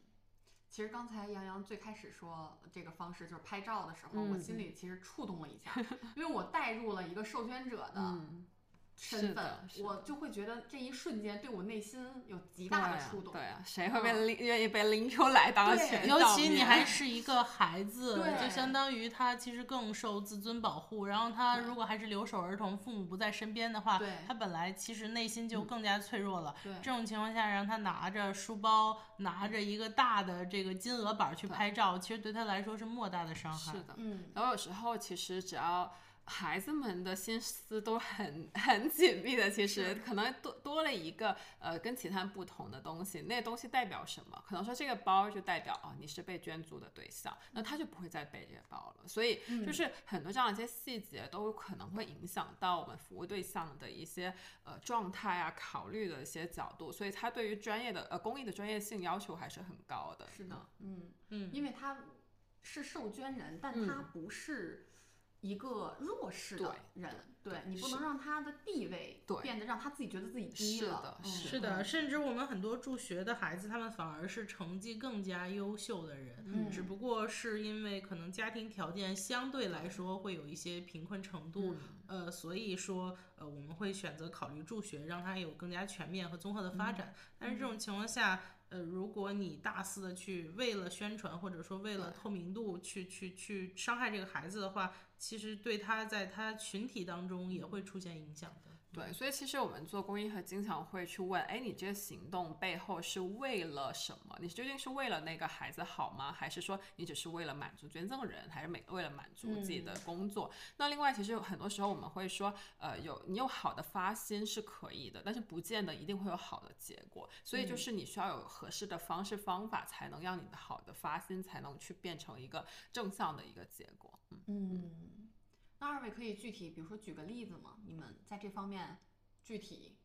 其实刚才杨洋最开始说这个方式就是拍照的时候，嗯我心里。其实触动了一下，因为我带入了一个受捐者的嗯，身份我就会觉得这一瞬间对我内心有极大的触动。对啊，谁会被拎、愿意被拎出来当尤其你还是一个孩子，对就相当于他其实更受自尊保护。然后他如果还是留守儿童，父母不在身边的话对，他本来其实内心就嗯更加脆弱了。对这种情况下，让他拿着书包，拿着一个大的这个金额板去拍照，其实对他来说是莫大的伤害。是的。嗯，然后有时候其实只要孩子们的心思都很 *laughs* 很紧密的，其实可能多多了一个呃跟其他不同的东西，那东西代表什么？可能说这个包就代表哦你是被捐助的对象，那他就不会再背这个包了。所以嗯就是很多这样一些细节都可能会影响到我们服务对象的一些呃状态啊、考虑的一些角度，所以他对于专业的呃公益的专业性要求还是很高的。是的，嗯嗯因为他是受捐人，但嗯他不是一个弱势的人，对你不能让他的地位变得让他自己觉得自己低了是的。嗯是是的，甚至我们很多助学的孩子，他们反而是成绩更加优秀的人，嗯只不过是因为可能家庭条件相对来说会有一些贫困程度，嗯呃，所以说呃我们会选择考虑助学，让他有更加全面和综合的发展。但是这种情况下，呃，如果你大肆的去为了宣传或者说为了透明度去去去伤害这个孩子的话，其实对他在他群体当中也会出现影响。对，所以其实我们做公益和经常会去问，哎，你这个行动背后是为了什么？你究竟是为了那个孩子好吗？还是说你只是为了满足捐赠人，还是每为了满足自己的工作？那另外，其实有很多时候我们会说，呃，有你有好的发心是可以的，但是不见得一定会有好的结果。所以就是你需要有合适的方式方法，才能让你的好的发心才能去变成一个正向的一个结果。嗯。嗯，那二位可以具体，比如说举个例子吗？你们在这方面具体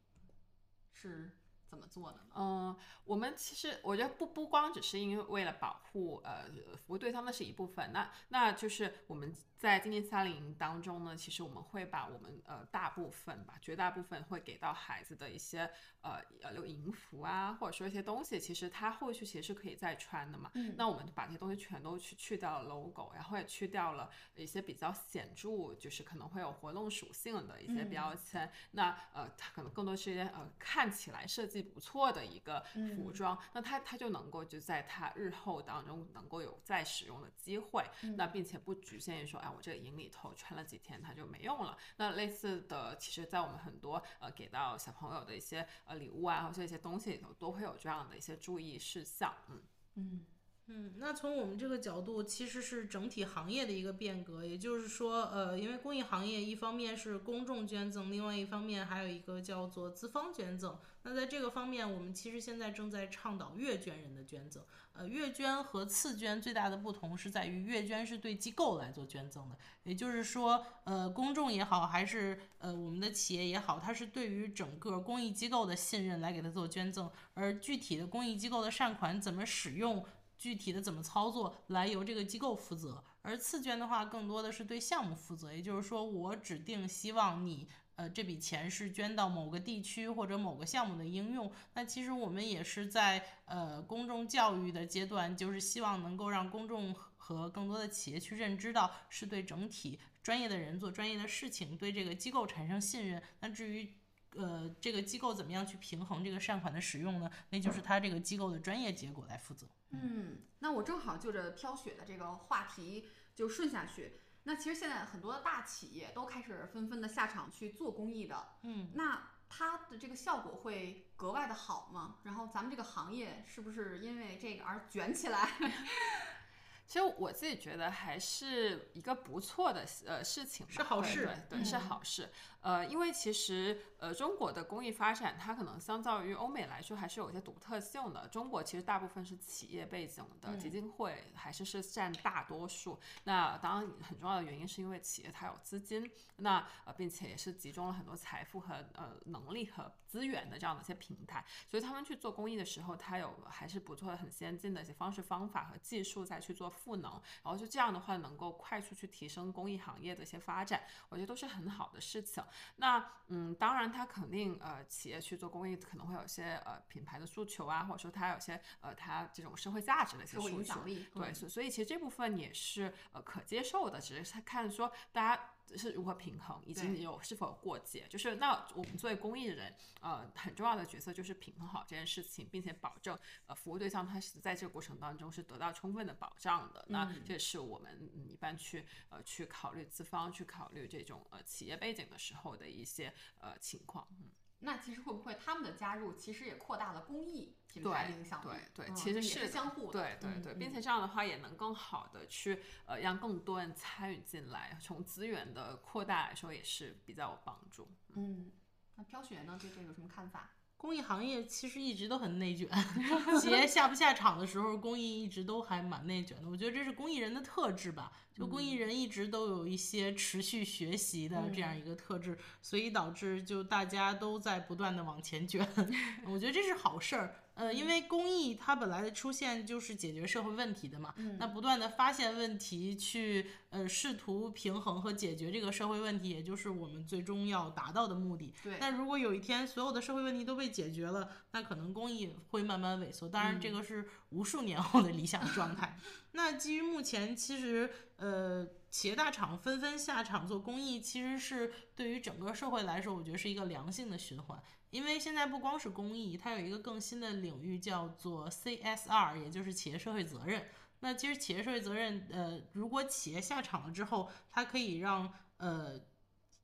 是怎么做的呢？嗯，我们其实我觉得不不光只是因为为了保护呃服务对方的是一部分。那那就是我们在今年夏令营当中呢，其实我们会把我们呃大部分吧，绝大部分会给到孩子的一些呃呃留营服啊，或者说一些东西，其实他后续其实是可以再穿的嘛。嗯那我们把这些东西全都去去掉了 logo，然后也去掉了一些比较显著，就是可能会有活动属性的一些嗯标签。那呃，它可能更多是一些呃看起来设计不错的一个服装，那它它就能够就在它日后当中能够有再使用的机会，那并且不局限于说，哎，我这个营里头穿了几天它就没用了。那类似的，其实在我们很多呃给到小朋友的一些呃礼物啊，或者一些东西里头，都会有这样的一些注意事项，嗯。嗯嗯，那从我们这个角度，其实是整体行业的一个变革。也就是说，呃，因为公益行业一方面是公众捐赠，另外一方面还有一个叫做资方捐赠。那在这个方面，我们其实现在正在倡导月捐人的捐赠。呃，月捐和次捐最大的不同是在于，月捐是对机构来做捐赠的，也就是说，呃，公众也好，还是呃我们的企业也好，它是对于整个公益机构的信任来给它做捐赠，而具体的公益机构的善款怎么使用。具体的怎么操作，来由这个机构负责。而次捐的话，更多的是对项目负责，也就是说，我指定希望你，呃，这笔钱是捐到某个地区或者某个项目的应用。那其实我们也是在呃公众教育的阶段，就是希望能够让公众和更多的企业去认知到，是对整体专业的人做专业的事情，对这个机构产生信任。那至于呃这个机构怎么样去平衡这个善款的使用呢？那就是他这个机构的专业结果来负责。嗯，那我正好就着飘雪的这个话题就顺下去。那其实现在很多的大企业都开始纷纷的下场去做公益的，嗯，那它的这个效果会格外的好吗？然后咱们这个行业是不是因为这个而卷起来？*laughs* 其实我自己觉得还是一个不错的呃事情吧，对是好事对对，是嗯好事。呃，因为其实呃中国的工艺发展，它可能相较于欧美来说还是有一些独特性的。中国其实大部分是企业背景的基金会，还是是占大多数。那当然很重要的原因是因为企业它有资金，那呃并且也是集中了很多财富和呃能力和资源的这样的一些平台，所以他们去做公益的时候，它有还是不错的、很先进的一些方式方法和技术再去做赋能，然后就这样的话能够快速去提升公益行业的一些发展，我觉得都是很好的事情。那嗯，当然它肯定呃企业去做公益可能会有一些呃品牌的诉求啊，或者说它有些呃它这种社会价值的一些诉求影响。力，对，嗯所所以其实这部分也是呃可接受的，只是看说大家是如何平衡，以及你有是否有过节。就是那我们作为公益的人，呃，很重要的角色就是平衡好这件事情，并且保证呃服务对象他是在这个过程当中是得到充分的保障的。那嗯这是我们嗯一般去呃去考虑资方去考虑这种呃企业背景的时候的一些呃情况。嗯那其实会不会他们的加入其实也扩大了公益品牌的影响力？对对，嗯其实是相互的。对对对，嗯并且这样的话也能更好的去呃让更多人参与进来，从资源的扩大来说也是比较有帮助。嗯，那飘雪呢？对这个有什么看法？公益行业其实一直都很内卷，企业下不下场的时候，公益一直都还蛮内卷的。我觉得这是公益人的特质吧，就公益人一直都有一些持续学习的这样一个特质，所以导致就大家都在不断的往前卷。*laughs* 我觉得这是好事儿。呃，因为公益它本来的出现就是解决社会问题的嘛，那不断的发现问题，去呃试图平衡和解决这个社会问题，也就是我们最终要达到的目的。对那如果有一天所有的社会问题都被解决了，那可能公益会慢慢萎缩。当然，这个是无数年后的理想状态。*laughs* 那基于目前，其实呃，企业大厂纷纷下场做公益，其实是对于整个社会来说，我觉得是一个良性的循环。因为现在不光是公益，它有一个更新的领域叫做 CSR，也就是企业社会责任。那其实企业社会责任，呃，如果企业下场了之后，它可以让呃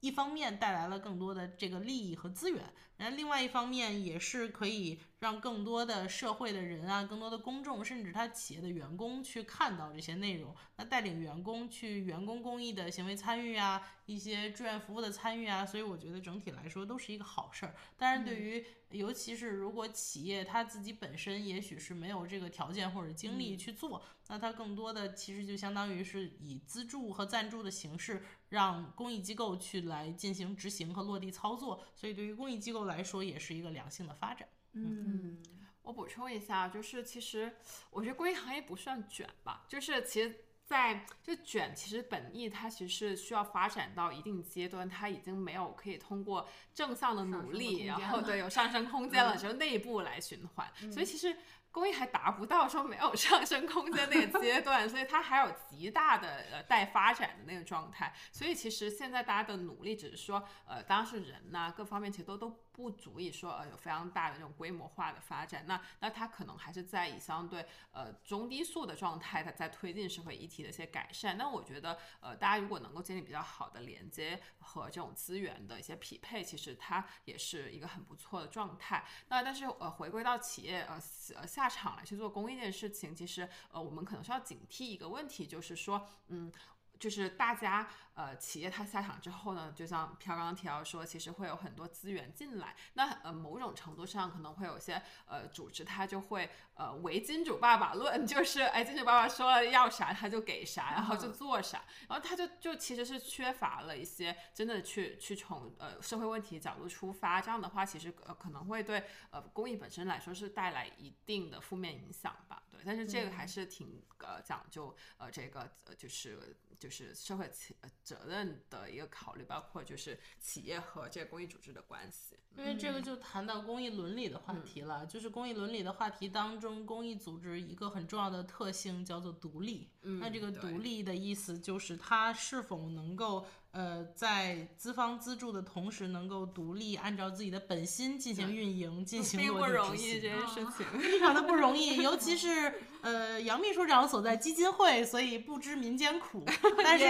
一方面带来了更多的这个利益和资源，然后另外一方面也是可以让更多的社会的人啊、更多的公众，甚至他企业的员工去看到这些内容，那带领员工去员工公益的行为参与啊，一些志愿服务的参与啊，所以我觉得整体来说都是一个好事儿。但是，对于尤其是如果企业它自己本身也许是没有这个条件或者精力去做，那它更多的其实就相当于是以资助和赞助的形式，让公益机构去来进行执行和落地操作，所以对于公益机构来说也是一个良性的发展。嗯我补充一下，就是其实我觉得公益行业不算卷吧，就是其实。在就卷，其实本意它其实是需要发展到一定阶段，它已经没有可以通过正向的努力，然后对有上升空间了，嗯就内部来循环。所以其实工艺还达不到说没有上升空间那个阶段，所以它还有极大的呃待发展的那个状态。所以其实现在大家的努力只是说，呃，当然是人呐、各方面其实都都不足以说呃有非常大的这种规模化的发展。那那它可能还是在以相对呃中低速的状态，它在推进社会议题的一些改善。那我觉得呃大家如果能够建立比较好的连接和这种资源的一些匹配，其实它也是一个很不错的状态。那但是呃，回归到企业呃呃下场来去做公益这件事情，其实呃我们可能是要警惕一个问题，就是说嗯。就是大家呃，企业它下场之后呢，就像飘刚刚提到说，其实会有很多资源进来。那呃，某种程度上可能会有些呃组织，它就会呃唯金主爸爸论，*laughs* 就是哎，金主爸爸说了要啥他就给啥，然后就做啥，然后他就就其实是缺乏了一些真的去去从呃社会问题角度出发，这样的话其实呃可能会对呃公益本身来说是带来一定的负面影响吧。对，但是这个还是挺呃讲究呃这个呃就是就是社会责责任的一个考虑，包括就是企业和这个公益组织的关系。因为这个就谈到公益伦理的话题了，就是公益伦理的话题当中，公益组织一个很重要的特性叫做独立。嗯那这个独立的意思就是它是否能够呃在资方资助的同时，能够独立按照自己的本心进行运营、进 *laughs* 行并不落地执容易这。件事情。非常的不容易，尤其是呃杨秘书长所在基金会，所以不知民间苦。*laughs* 但是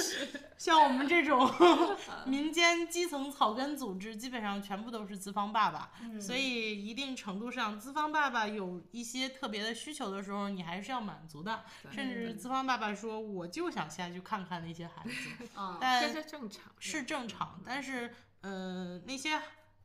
*laughs* 像我们这种 *laughs* 民间基层草根组织，基本上全部都是资方爸爸，所以一定程度上，资方爸爸有一些特别的需求的时候，你还是要满足的。甚至资方爸爸说，我就想下去看看那些孩子，啊但这是正常，是正常，但是呃那些。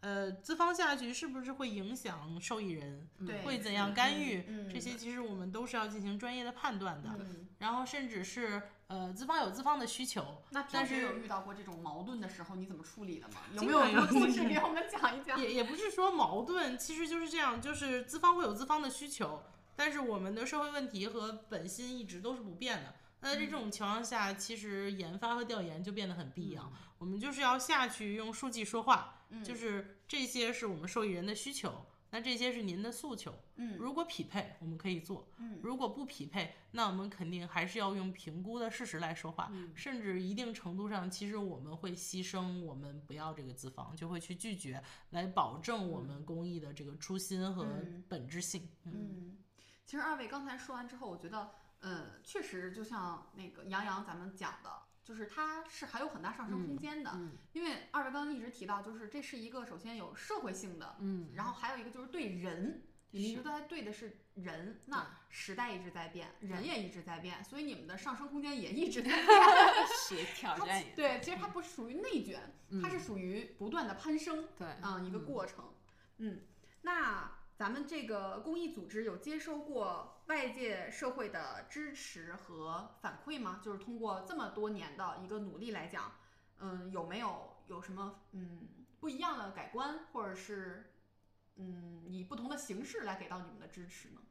呃，资方下去是不是会影响受益人？对会怎样干预？这些其实我们都是要进行专业的判断的。嗯然后甚至是呃，资方有资方的需求，那平但是时有遇到过这种矛盾的时候，你怎么处理的吗？有没有故事给我们讲一讲？*laughs* 也也不是说矛盾，其实就是这样，就是资方会有资方的需求，但是我们的社会问题和本心一直都是不变的。那在这种情况下，其实研发和调研就变得很必要。我们就是要下去用数据说话，就是这些是我们受益人的需求，那这些是您的诉求。嗯如果匹配，我们可以做；嗯如果不匹配，那我们肯定还是要用评估的事实来说话。嗯甚至一定程度上，其实我们会牺牲我们不要这个资方，就会去拒绝，来保证我们公益的这个初心和嗯本质性。嗯嗯，其实二位刚才说完之后，我觉得，呃，确实就像那个杨洋咱们讲的，就是它是还有很大上升空间的。嗯因为二位刚刚一直提到，就是这是一个首先有社会性的，嗯，然后还有一个就是对人，你们一直都在对的是人，那时代一直在变，人也一直在变，所以你们的上升空间也一直在 *laughs* 变。*laughs* 是挑它战也对，其实它不是属于内卷，它是属于不断的攀升。对，嗯，一个过程。嗯，那咱们这个公益组织有接收过外界社会的支持和反馈吗？就是通过这么多年的一个努力来讲，嗯，有没有有什么嗯不一样的改观，或者是嗯以不同的形式来给到你们的支持呢？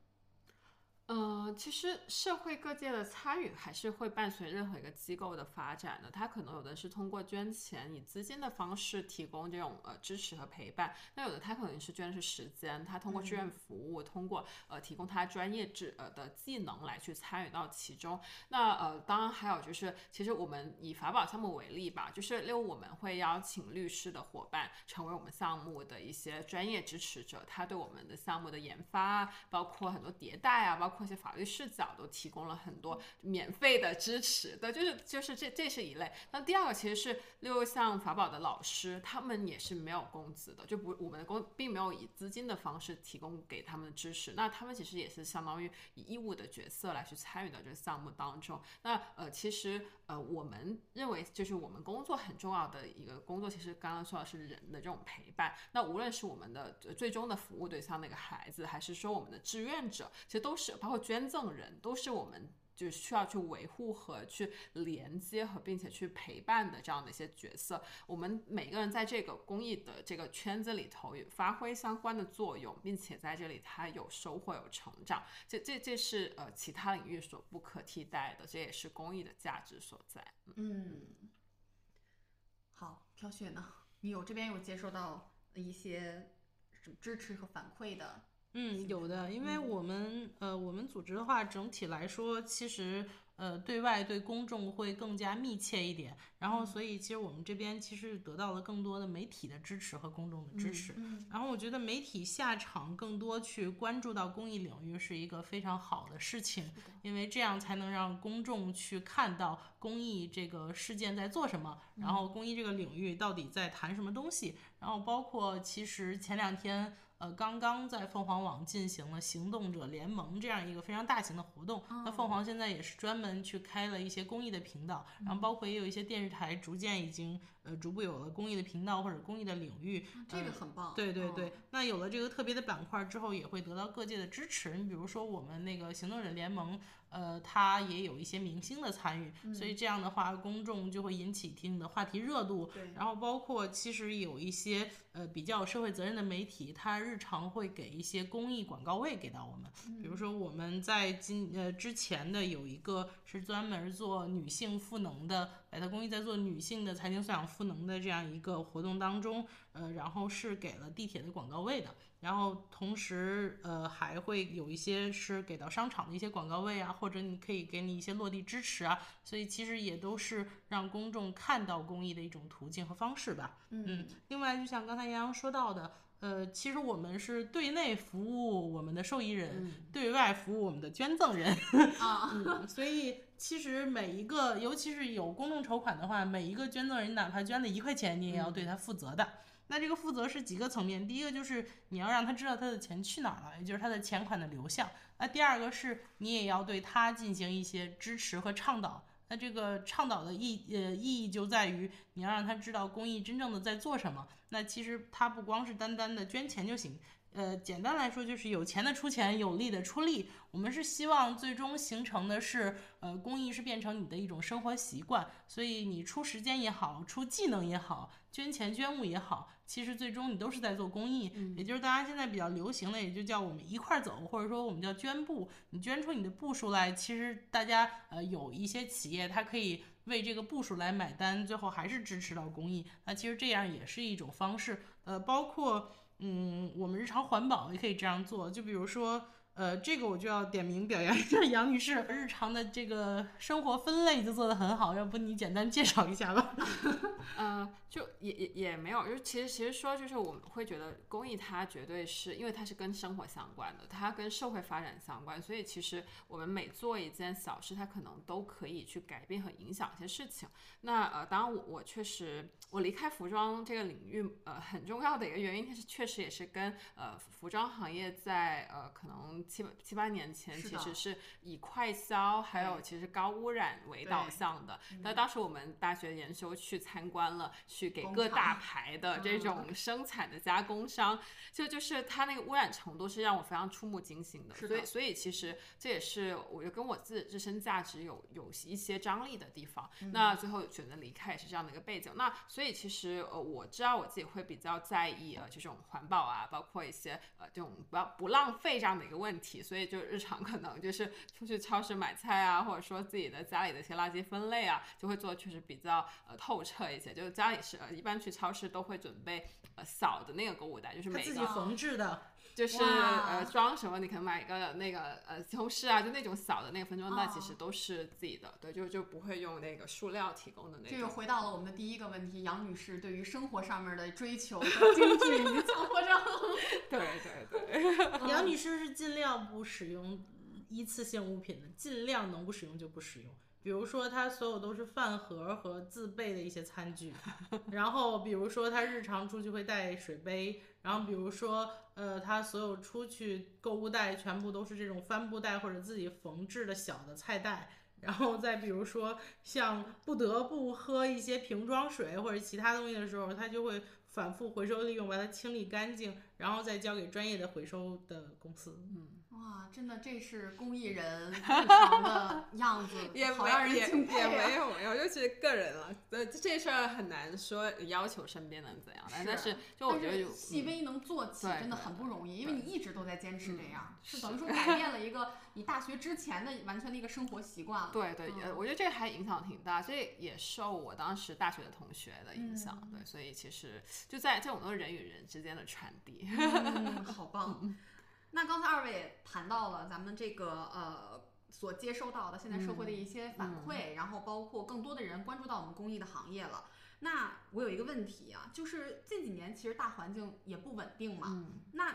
呃，其实社会各界的参与还是会伴随任何一个机构的发展的。它可能有的是通过捐钱、以资金的方式提供这种呃支持和陪伴，那有的它可能是捐的是时间，它通过志愿服务，通过呃提供他专业知呃的技能来去参与到其中。那呃，当然还有就是，其实我们以法宝项目为例吧，就是例如我们会邀请律师的伙伴成为我们项目的一些专业支持者，他对我们的项目的研发啊，包括很多迭代啊，包括一些法律视角，都提供了很多免费的支持的，就是就是这这是一类。那第二个其实是例如像法宝的老师，他们也是没有工资的，就不我们的工并没有以资金的方式提供给他们的支持，那他们其实也是相当于以义务的角色来去参与到这个项目当中。那呃，其实呃，我们认为就是我们工作很重要的一个工作，其实刚刚说的是人的这种陪伴。那无论是我们的最终的服务对象那个孩子，还是说我们的志愿者，其实都是包括捐赠人，都是我们就需要去维护和去连接和并且去陪伴的这样的一些角色。我们每个人在这个公益的这个圈子里头有发挥相关的作用，并且在这里他有收获有成长，这这这是呃其他领域所不可替代的，这也是公益的价值所在。嗯，好，飘雪呢？你有这边有接收到一些支持和反馈的？嗯，有的，因为我们呃，我们组织的话，整体来说，其实呃，对外对公众会更加密切一点。然后，所以其实我们这边其实得到了更多的媒体的支持和公众的支持。然后，我觉得媒体下场更多去关注到公益领域是一个非常好的事情，因为这样才能让公众去看到公益这个事件在做什么，然后公益这个领域到底在谈什么东西。然后，包括其实前两天。呃，刚刚在凤凰网进行了行动者联盟这样一个非常大型的活动。那凤凰现在也是专门去开了一些公益的频道，然后包括也有一些电视台逐渐已经呃逐步有了公益的频道或者公益的领域。这个很棒。对对对，那有了这个特别的板块之后，也会得到各界的支持。你比如说我们那个行动者联盟。呃，它也有一些明星的参与，所以这样的话，公众就会引起一定的话题热度。对，然后包括其实有一些呃比较有社会责任的媒体，它日常会给一些公益广告位给到我们。比如说我们在今呃之前的有一个是专门做女性赋能的，百特公益在做女性的财经素养赋能的这样一个活动当中，呃，然后是给了地铁的广告位的。然后同时，呃，还会有一些是给到商场的一些广告位啊，或者你可以给你一些落地支持啊，所以其实也都是让公众看到公益的一种途径和方式吧。嗯，另外就像刚才杨洋说到的，呃，其实我们是对内服务我们的受益人，对外服务我们的捐赠人啊，*laughs* 所以其实每一个，尤其是有公众筹款的话，每一个捐赠人哪怕捐了一块钱，你也要对他负责的。那这个负责是几个层面，第一个就是你要让他知道他的钱去哪儿了，也就是他的钱款的流向。那第二个是你也要对他进行一些支持和倡导。那这个倡导的意呃意义就在于你要让他知道公益真正的在做什么。那其实他不光是单单的捐钱就行。呃，简单来说就是有钱的出钱，有力的出力。我们是希望最终形成的是，呃，公益是变成你的一种生活习惯。所以你出时间也好，出技能也好，捐钱捐物也好，其实最终你都是在做公益。也就是大家现在比较流行的，也就叫我们一块儿走，或者说我们叫捐步。你捐出你的步数来，其实大家呃有一些企业它可以为这个步数来买单，最后还是支持到公益。那其实这样也是一种方式。呃，包括。嗯，我们日常环保也可以这样做，就比如说。呃，这个我就要点名表扬一下杨女士，日常的这个生活分类就做得很好，要不你简单介绍一下吧？嗯，就也也也没有，就其实其实说就是我们会觉得公益它绝对是因为它是跟生活相关的，它跟社会发展相关，所以其实我们每做一件小事，它可能都可以去改变和影响一些事情。那呃，当然我我确实我离开服装这个领域，呃，很重要的一个原因，它是确实也是跟呃服装行业在呃可能。七七八年前，其实是以快销还有其实高污染为导向的。那当时我们大学研修去参观了，去给各大牌的这种生产的加工商，就就是它那个污染程度是让我非常触目惊心的。所以所以其实这也是我觉得跟我自自身价值有有一些张力的地方。那最后选择离开也是这样的一个背景。那所以其实呃我知道我自己会比较在意呃这种环保啊，包括一些呃这种不要不浪费这样的一个问所以就日常可能就是出去超市买菜啊，或者说自己的家里的一些垃圾分类啊，就会做确实比较呃透彻一些。就是家里是呃一般去超市都会准备呃小的那个购物袋，就是每个自己缝制的。就是呃装什么，你可能买一个那个呃西红柿啊，就那种小的那个分装袋，其实都是自己的，对，就就不会用那个塑料提供的那种。这又回到了我们的第一个问题，杨女士对于生活上面的追求和精致以及强迫症。对对对，*laughs* 杨女士是尽量不使用一次性物品的，尽量能不使用就不使用。比如说，他所有都是饭盒和自备的一些餐具，然后比如说他日常出去会带水杯，然后比如说，呃，他所有出去购物袋全部都是这种帆布袋或者自己缝制的小的菜袋，然后再比如说，像不得不喝一些瓶装水或者其他东西的时候，他就会反复回收利用，把它清理干净，然后再交给专业的回收的公司。嗯。哇，真的，这是公益人日常的样子，*laughs* 也好让人也敬佩也没啊。有没有，就是个人了。呃，这事儿很难说要求身边能怎样的，但是就我觉得细微能做起，真的很不容易，因为你一直都在坚持这嗯样，是是等于说改变了一个你大学之前的完全的一个生活习惯了。对对，呃，嗯我觉得这个还影响挺大，所以也受我当时大学的同学的影响。嗯对，所以其实就在这种都是人与人之间的传递。嗯，好棒。*laughs* 那刚才二位也谈到了咱们这个呃所接收到的现在社会的一些反馈，然后包括更多的人关注到我们公益的行业了。那我有一个问题啊，就是近几年其实大环境也不稳定嘛，嗯那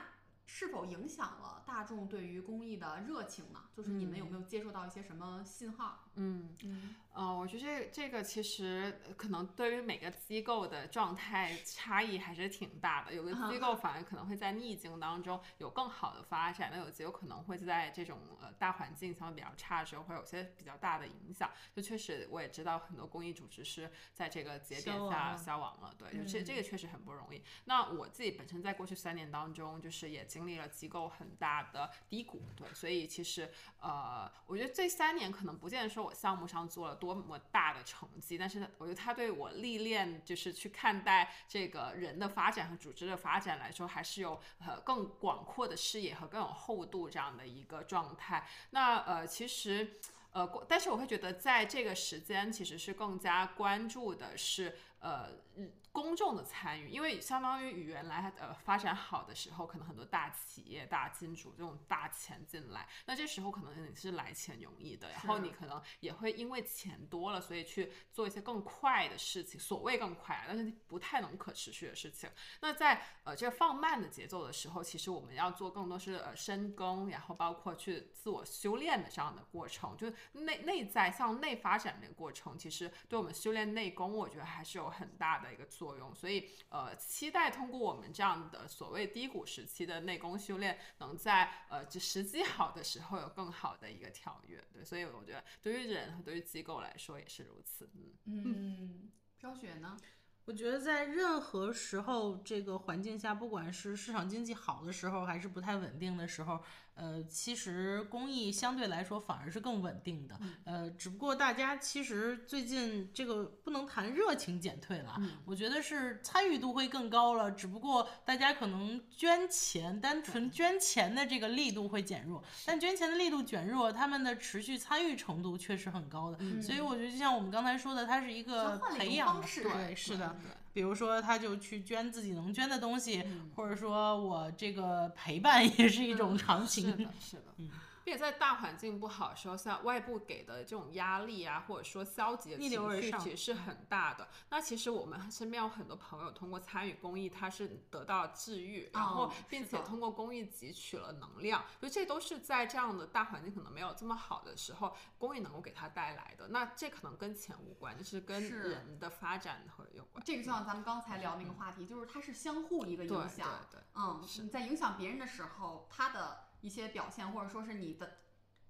是否影响了大众对于公益的热情呢？就是你们有没有接受到一些什么信号？嗯，嗯呃，我觉得这这个其实呃可能对于每个机构的状态差异还是挺大的。有的机构 *laughs* 反而可能会在逆境当中有更好的发展，那有的机构可能会在这种呃大环境相对比较差的时候，会有些比较大的影响。就确实我也知道很多公益组织是在这个节点下消亡了消亡了，对，就这这个确实很不容易。那我自己本身在过去三年当中，就是也经经历了机构很大的低谷，对，所以其实呃，我觉得这三年可能不见得说我项目上做了多么大的成绩，但是我觉得它对我历练就是去看待这个人的发展和组织的发展来说，还是有呃更广阔的视野和更有厚度这样的一个状态。那呃，其实。呃，但是我会觉得，在这个时间，其实是更加关注的是，呃，嗯公众的参与，因为相当于原来呃发展好的时候，可能很多大企业、大金主这种大钱进来，那这时候可能你是来钱容易的，然后你可能也会因为钱多了，所以去做一些更快的事情，所谓更快，但是不太能可持续的事情。那在呃这个放慢的节奏的时候，其实我们要做更多是呃深耕，然后包括去自我修炼的这样的过程，就是内内在向内发展的过程，其实对我们修炼内功，我觉得还是有很大的一个作用。所以呃，期待通过我们这样的所谓低谷时期的内功修炼，能在呃就时机好的时候有更好的一个跳跃。对，所以我觉得对于人和对于机构来说也是如此。嗯。嗯，飘雪呢？我觉得在任何时候这个环境下，不管是市场经济好的时候，还是不太稳定的时候，呃，其实公益相对来说反而是更稳定的。呃，只不过大家其实最近这个不能谈热情减退了，我觉得是参与度会更高了。只不过大家可能捐钱，单纯捐钱的这个力度会减弱，但捐钱的力度减弱，他们的持续参与程度确实很高的。所以我觉得就像我们刚才说的，它是一个培养的，方式对，是的。对比如说，他就去捐自己能捐的东西，嗯或者说我这个陪伴也是一种长情。是的，是的，并且在大环境不好的时候，像外部给的这种压力啊，或者说消极的情绪，其实是很大的。那其实我们身边有很多朋友通过参与公益，他是得到治愈，然后哦并且通过公益汲取了能量，就这都是在这样的大环境可能没有这么好的时候，公益能够给他带来的。那这可能跟钱无关，就是跟人的发展和有关。这个就像咱们刚才聊那个话题，就是它是相互一个影响。对对。嗯，你在影响别人的时候，他的一些表现或者说是你的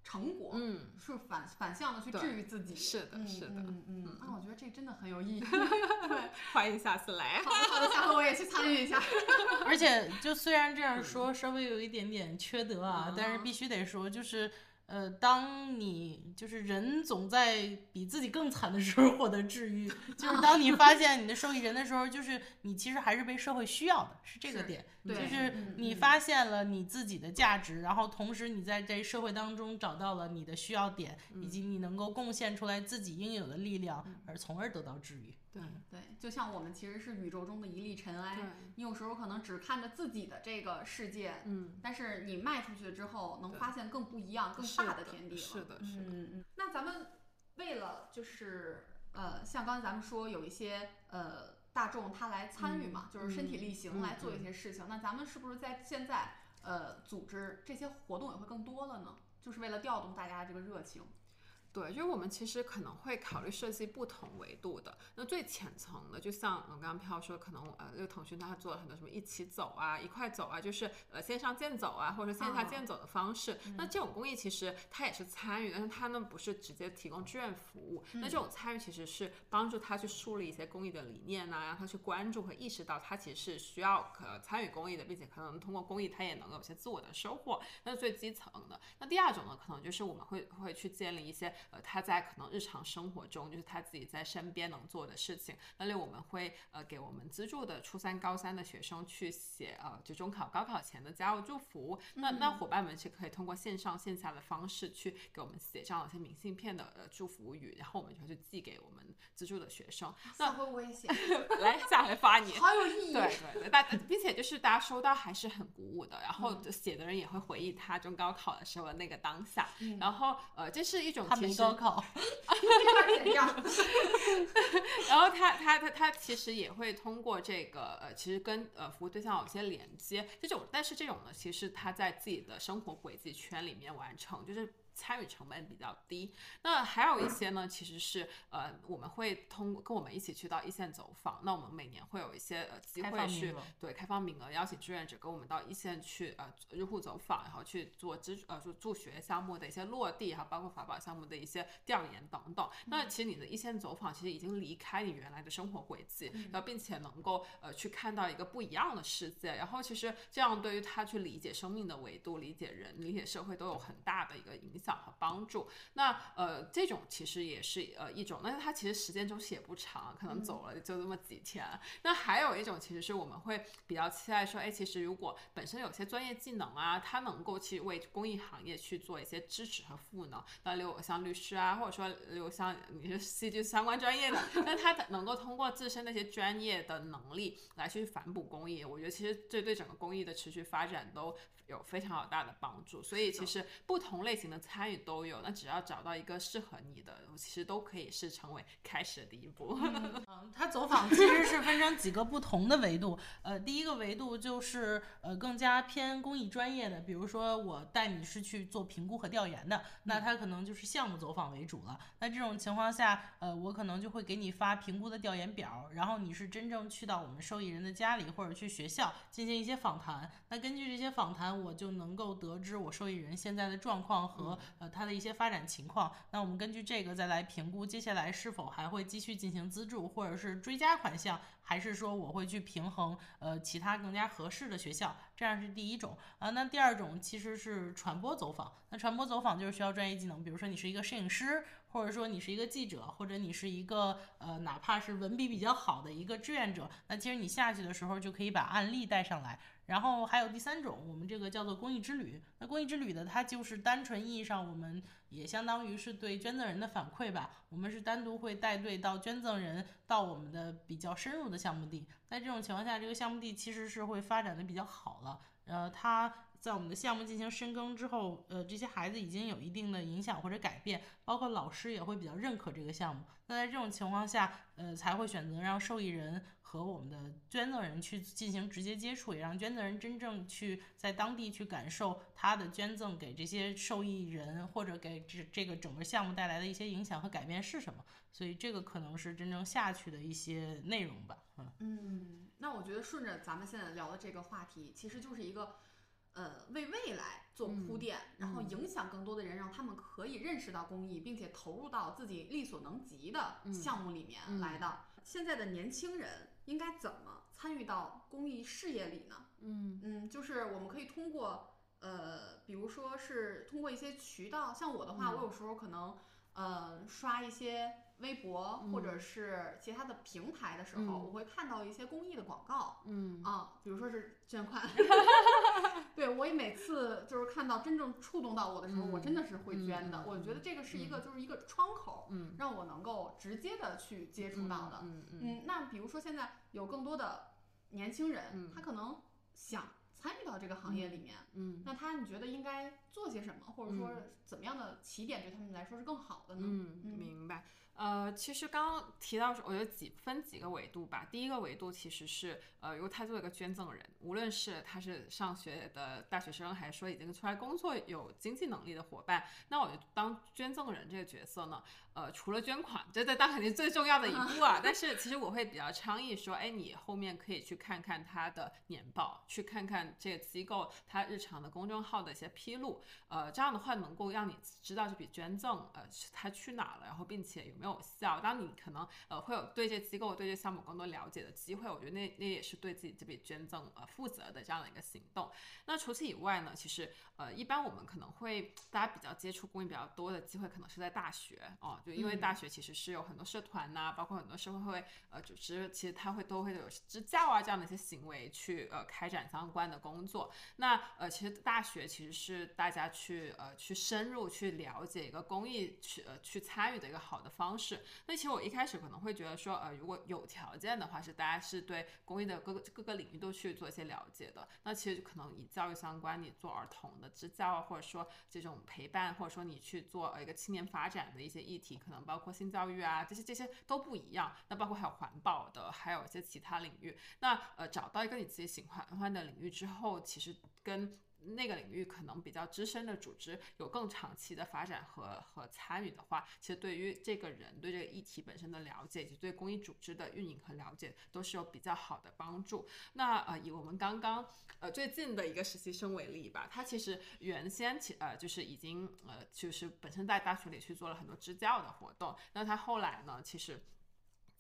成果，嗯，是反反向的去治愈自己。是的嗯是的嗯嗯。啊，我觉得这真的很有意义。*laughs* *laughs* 欢迎下次来。好的好的，下回我也去参与一下。*laughs* 而且，就虽然这样说稍微有一点点缺德啊，嗯但是必须得说，就是呃，当你就是人总在比自己更惨的时候获得治愈，*laughs* 就是当你发现你的受益人的时候，就是你其实还是被社会需要的，是这个点。对就是你发现了你自己的价值，然后同时你在这社会当中找到了你的需要点，以及你能够贡献出来自己应有的力量，而从而得到治愈。对对，就像我们其实是宇宙中的一粒尘埃，你有时候可能只看着自己的这个世界，嗯，但是你迈出去之后，能发现更不一样、更大的天地了。是的，是的。嗯嗯。那咱们为了就是呃，像刚才咱们说有一些呃大众他来参与嘛，就是身体力行嗯来做一些事情，那咱们是不是在现在呃组织这些活动也会更多了呢？就是为了调动大家这个热情。对，就是我们其实可能会考虑设计不同维度的。那最浅层的，就像我刚刚飘说，可能呃，这个腾讯它做了很多什么一起走啊、一块走啊，就是呃线上健走啊，或者线下健走的方式。那这种公益其实它也是参与，但是它呢不是直接提供志愿服务。那这种参与其实是帮助他去树立一些公益的理念呐、让他去关注和意识到他其实是需要可参与公益的，并且可能通过公益他也能有些自我的收获。那是最基层的。那第二种呢，可能就是我们会会去建立一些呃他在可能日常生活中就是他自己在身边能做的事情。那类我们会呃给我们资助的初三、高三的学生去写呃就中考、高考前的加油祝福。那那伙伴们是可以通过线上线下的方式去给我们写这样一些明信片的呃祝福语，然后我们就会去寄给我们资助的学生。下回我也写，*laughs* 来，下回发你。*laughs* 好有意义。对对对，大并且就是大家收到还是很鼓舞的，然后写的人也会回忆他中高考的时候的那个当下，然后呃，这是一种其实没高考？*laughs* 然后他他他他其实也会通过这个呃，其实跟呃服务对象有些连接，这种但是这种呢，其实他在自己的生活轨迹圈里面完成，就是。参与成本比较低，那还有一些呢，其实是呃，我们会通过跟我们一起去到一线走访，那我们每年会有一些呃机会去对开放名额，邀请志愿者跟我们到一线去呃入户走访，然后去做支呃做助学项目的一些落地，还有包括法宝项目的一些调研等等。那其实你的一线走访其实已经离开你原来的生活轨迹，然后并且能够呃去看到一个不一样的世界，然后其实这样对于他去理解生命的维度、理解人、理解社会都有很大的一个影响和帮助。那呃这种其实也是呃一种，但是它其实时间周期也不长，可能走了就这么几天。那还有一种其实是我们会比较期待说，哎，其实如果本身有些专业技能啊，它能够去为公益行业去做一些支持和赋能，那例如像律师啊，或者说例如像你是戏剧相关专业的，那他能够通过自身那些专业的能力来去反哺公益，我觉得其实这对整个公益的持续发展都有非常有大的帮助。所以其实不同类型的参与都有，那只要找到一个适合你的，其实都可以是成为开始的第一步。*laughs* 嗯，他走访其实是分成几个不同的维度。呃，第一个维度就是呃更加偏公益专业的，比如说我带你是去做评估和调研的，那他可能就是项目走访为主了。那这种情况下，呃，我可能就会给你发评估的调研表，然后你是真正去到我们受益人的家里或者去学校进行一些访谈。那根据这些访谈，我就能够得知我受益人现在的状况和呃它的一些发展情况。那我们根据这个再来评估接下来是否还会继续进行资助，或者是追加款项，还是说我会去平衡呃其他更加合适的学校，这样是第一种啊。那第二种其实是传播走访，那传播走访就是需要专业技能，比如说你是一个摄影师，或者说你是一个记者，或者你是一个呃哪怕是文笔比较好的一个志愿者，那其实你下去的时候就可以把案例带上来。然后还有第三种，我们这个叫做公益之旅。那公益之旅的，它就是单纯意义上，我们也相当于是对捐赠人的反馈吧。我们是单独会带队到捐赠人到我们的比较深入的项目地。在这种情况下，这个项目地其实是会发展的比较好了。呃，它在我们的项目进行深耕之后，呃，这些孩子已经有一定的影响或者改变，包括老师也会比较认可这个项目。那在这种情况下，呃，才会选择让受益人和我们的捐赠人去进行直接接触，也让捐赠人真正去在当地去感受他的捐赠给这些受益人或者给这这个整个项目带来的一些影响和改变是什么。所以这个可能是真正下去的一些内容吧。嗯，嗯，那我觉得顺着咱们现在聊的这个话题，其实就是一个。呃，为未来做铺垫，然后影响更多的人，让他们可以认识到公益，并且投入到自己力所能及的项目里面来的。现在的年轻人应该怎么参与到公益事业里呢？嗯嗯，就是我们可以通过呃，比如说是通过一些渠道，像我的话，我有时候可能呃刷一些微博或者是其他的平台的时候，我会看到一些公益的广告。嗯。啊，比如说是捐款，*laughs* 对我也每次就是看到真正触动到我的时候，我真的是会捐的。嗯我觉得这个是一个就是一个窗口，嗯。让我能够直接的去接触到的。嗯嗯嗯，那比如说现在有更多的年轻人，嗯。他可能想参与到这个行业里面，嗯那他你觉得应该做些什么，或者说怎么样的起点对他们来说是更好的呢？嗯，明白。呃，其实刚刚提到，我觉得几分几个维度吧。第一个维度其实是，呃，如果他作为一个捐赠人，无论是他是上学的大学生，还是说已经出来工作有经济能力的伙伴，那我觉得当捐赠人这个角色呢，呃，除了捐款，这在当肯定最重要的一步啊。*laughs* 但是其实我会比较倡议说，哎，你后面可以去看看他的年报，去看看这个机构他日常的公众号的一些披露，呃，这样的话能够让你知道这笔捐赠，呃，他去哪了，然后并且有没有。有效。当你可能呃会有对这机构、对这项目更多了解的机会，我觉得那那也是对自己这笔捐赠呃负责的这样的一个行动。那除此以外呢，其实呃一般我们可能会大家比较接触公益比较多的机会，可能是在大学哦，就因为大学其实是有很多社团呐，包括很多社会会呃组织，其实它会都会有支教啊这样的一些行为去呃开展相关的工作。那呃其实大学其实是大家去呃去深入去了解一个公益去呃去参与的一个好的方方式。那其实我一开始可能会觉得说，呃，如果有条件的话，是大家是对公益的各个各个领域都去做一些了解的。那其实可能以教育相关，你做儿童的支教啊，或者说这种陪伴，或者说你去做一个青年发展的一些议题，可能包括性教育啊，这些这些都不一样。那包括还有环保的，还有一些其他领域。那呃，找到一个你自己喜欢欢的领域之后，其实跟那个领域可能比较资深的组织有更长期的发展和和参与的话，其实对于这个人对这个议题本身的了解，以及对公益组织的运营和了解，都是有比较好的帮助。那呃，以我们刚刚呃最近的一个实习生为例吧，他其实原先其呃就是已经呃就是本身在大学里去做了很多支教的活动，那他后来呢，其实。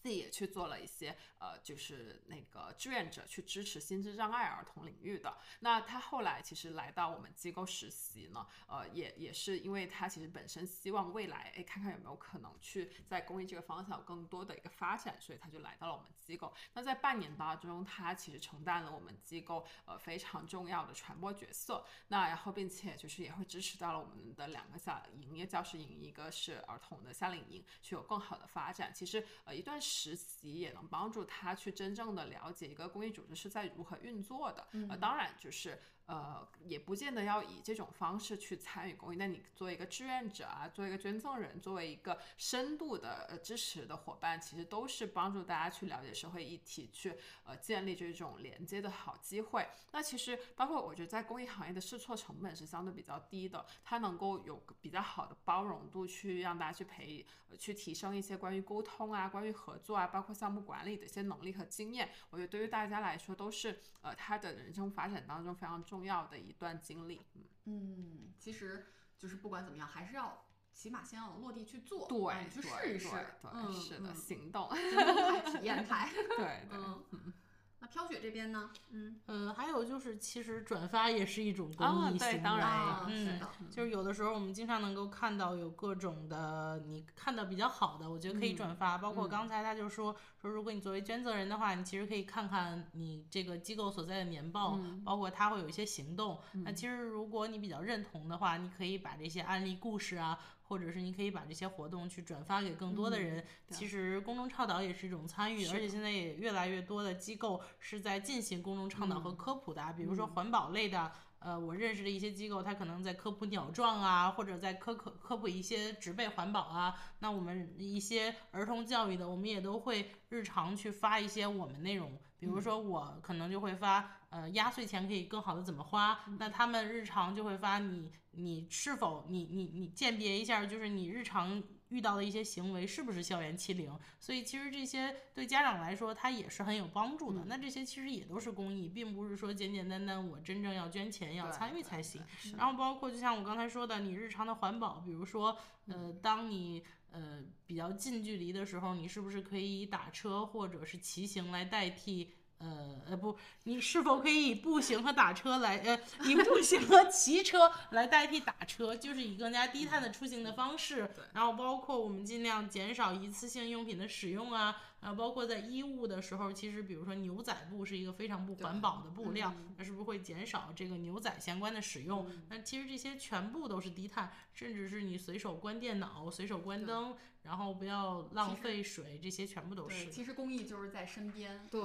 自己也去做了一些，呃，就是那个志愿者去支持心智障碍儿童领域的。那他后来其实来到我们机构实习呢，呃，也也是因为他其实本身希望未来，哎，看看有没有可能去在公益这个方向有更多的一个发展，所以他就来到了我们机构。那在半年当中，他其实承担了我们机构呃非常重要的传播角色。那然后并且就是也会支持到了我们的两个夏营，一个教师营，一个是儿童的夏令营，去有更好的发展。其实呃一段时。实习也能帮助他去真正的了解一个公益组织是在如何运作的。呃，当然就是。呃，也不见得要以这种方式去参与公益。那你作为一个志愿者啊，作为一个捐赠人，作为一个深度的呃支持的伙伴，其实都是帮助大家去了解社会议题，去呃建立这种连接的好机会。那其实包括我觉得在公益行业的试错成本是相对比较低的，它能够有比较好的包容度，去让大家去培去提升一些关于沟通啊、关于合作啊，包括项目管理的一些能力和经验。我觉得对于大家来说都是呃他的人生发展当中非常重。要的一段经历，嗯。嗯，其实就是不管怎么样，还是要起码先要落地去做，对，去试一试，对，是的，行动，体验派，对，嗯。*laughs* 那飘雪这边呢？嗯呃，还有就是，其实转发也是一种公益行为。当然，嗯，就是有的时候我们经常能够看到有各种的，你看到比较好的，我觉得可以转发。包括刚才他就说说，如果你作为捐赠人的话，你其实可以看看你这个机构所在的年报，包括他会有一些行动。那其实如果你比较认同的话，你可以把这些案例故事啊。或者是你可以把这些活动去转发给更多的人。其实公众倡导也是一种参与，而且现在也越来越多的机构是在进行公众倡导和科普的。比如说环保类的，呃，我认识的一些机构，它可能在科普鸟状啊，或者在科科科普一些植被环保啊。那我们一些儿童教育的，我们也都会日常去发一些我们内容。比如说我可能就会发，呃，压岁钱可以更好的怎么花？那他们日常就会发你，你是否你你你鉴别一下，就是你日常遇到的一些行为是不是校园欺凌？所以其实这些对家长来说，他也是很有帮助的。那这些其实也都是公益，并不是说简简单单我真正要捐钱要参与才行。然后包括就像我刚才说的，你日常的环保，比如说，呃，当你呃比较近距离的时候，你是不是可以以打车或者是骑行来代替？呃呃不，你是否可以以步行和打车来呃以步行和骑车来代替打车，就是以更加低碳的出行的方式。然后包括我们尽量减少一次性用品的使用啊，啊包括在衣物的时候，其实比如说牛仔布是一个非常不环保的布料，那是不是会减少这个牛仔相关的使用？那其实这些全部都是低碳，甚至是你随手关电脑、随手关灯。然后不要浪费水，这些全部都是。其实公益就是在身边。对，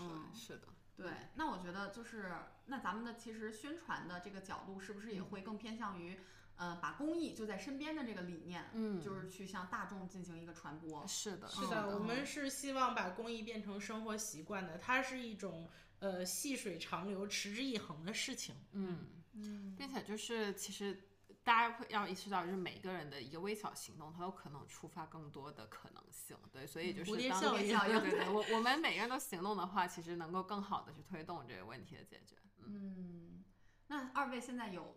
嗯，是的。对，那我觉得就是那咱们的其实宣传的这个角度是不是也会更偏向于，呃，把公益就在身边的这个理念，嗯就是去向大众进行一个传播。是的，是的，嗯我们是希望把公益变成生活习惯的，它是一种呃细水长流、持之以恒的事情。嗯，嗯，并且就是其实。大家会要意识到，就是每个人的一个微小行动，它有可能触发更多的可能性。对，所以就是蝴蝶当效应对对 *laughs* 对，我我们每个人都行动的话，其实能够更好的去推动这个问题的解决。嗯，那二位现在有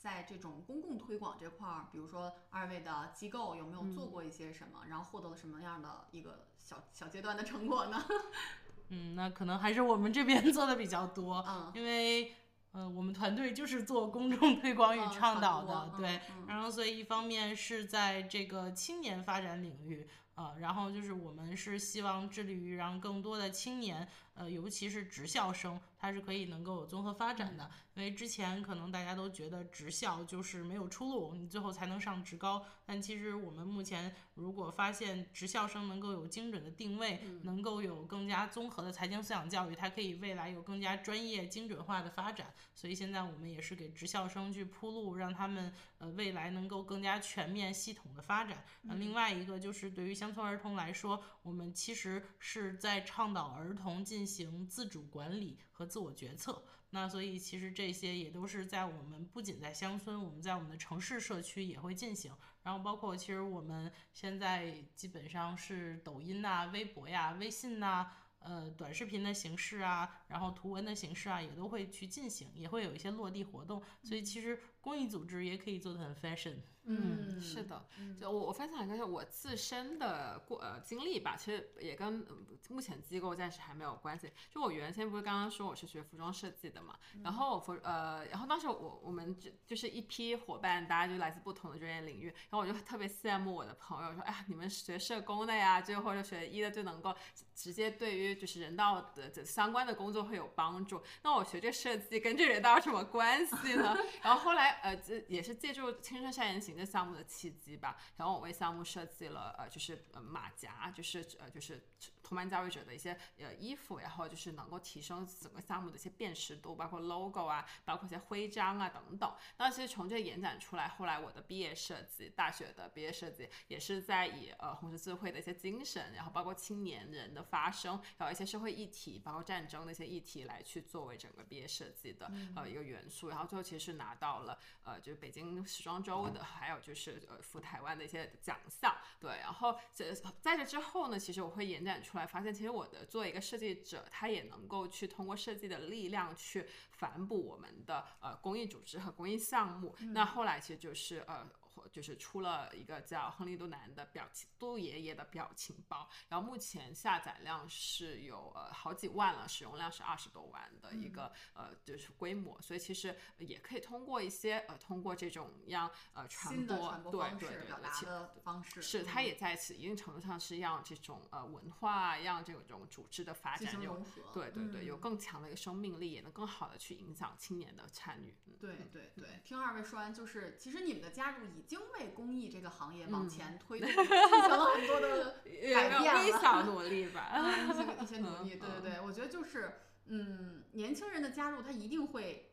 在这种公共推广这块儿，比如说二位的机构有没有做过一些什么，然后获得了什么样的一个小小阶段的成果呢？*laughs* 嗯，那可能还是我们这边 *laughs* 做的比较多，嗯因为呃，我们团队就是做公众推广与嗯倡导的，对然后所以一方面是在这个青年发展领域。呃，然后就是我们是希望致力于让更多的青年，呃，尤其是职校生，他是可以能够有综合发展的。因为之前可能大家都觉得职校就是没有出路，你最后才能上职高。但其实我们目前如果发现职校生能够有精准的定位，能够有更加综合的财经思想教育，它可以未来有更加专业精准化的发展。所以现在我们也是给职校生去铺路，让他们呃未来能够更加全面系统的发展。那、另外一个就是对于乡村儿童来说，我们其实是在倡导儿童进行自主管理和自我决策。那所以其实这些也都是在我们不仅在乡村，我们在我们的城市社区也会进行。然后包括其实我们现在基本上是抖音呐、微博呀、微信呐、呃短视频的形式啊，然后图文的形式啊，也都会去进行，也会有一些落地活动。所以其实公益组织也可以做得很 fashion。嗯，是的，就我我分享一个是我自身的过呃经历吧，其实也跟、呃目前机构暂时还没有关系。就我原先不是刚刚说我是学服装设计的嘛，然后我服呃，然后当时我我们就就是一批伙伴，大家就来自不同的专业领域，然后我就特别羡慕我的朋友说，哎呀，你们学社工的呀，就或者学医的就能够直接对于就是人道的这相关的工作都会有帮助。那我学这设计跟这人道有什么关系呢？*laughs* 然后后来呃，这也是借助青春少年行这项目的契机吧，然后我为项目设计了呃，就是呃马甲，就是呃就是同伴教育者的一些呃衣服，然后就是能够提升整个项目的一些辨识度，包括 logo 啊，包括一些徽章啊等等。那其实从这延展出来，后来我的毕业设计，大学的毕业设计也是在以呃红十字会的一些精神，然后包括青年人的发声，然后一些社会议题，包括战争的一些议题来去作为整个毕业设计的呃一个元素。然后最后其实是拿到了呃就是北京时装周的，还有就是呃赴台湾的一些奖项。对，然后这在这之后呢，其实我会延展出来，发现其实我的作为一个设计者，他也能够去通过设计的力量去反哺我们的呃公益组织和公益项目。那后来其实就是呃。就是出了一个叫亨利杜南的表情杜爷爷的表情包，然后目前下载量是有呃好几万了，使用量是二十多万的一个、呃就是规模，所以其实也可以通过一些呃通过这种样呃传播传播对、对对的方式是，它嗯也在此一定程度上是让这种呃文化，让这种组织的发展有。对对对，有嗯。更强的一个生命力，也能更好的去影响青年的参与。嗯。对对对，听二位说完，就是其实你们的加入已经为公益这个行业往前推动，进行了很多的 *laughs* 改变了微小努力吧。*laughs* 嗯一些一些努力，*laughs* 嗯对对对，我觉得就是，嗯，年轻人的加入，他一定会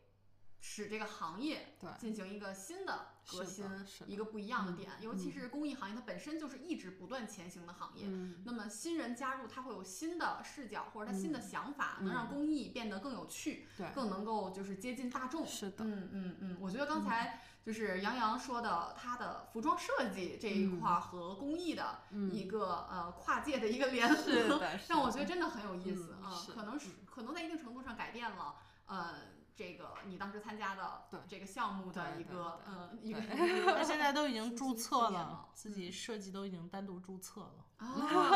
使这个行业进行一个新的革新一个不一样的嗯点。尤其是公益行业，它本身就是一直不断前行的行业。嗯，那么新人加入，他会有新的视角或者他新的嗯想法，能让嗯公益变得更有趣，对，更能够就是接近大众。是的，嗯嗯嗯，我觉得刚才就是杨洋说的，他的服装设计这一块儿和工艺的一个、呃跨界的一个联合，让我觉得真的很有意思啊、可能是可能在一定程度上改变了呃这个你当时参加的这个项目的一个嗯呃一个他现在都已经注册了了，自己设计都已经单独注册了。啊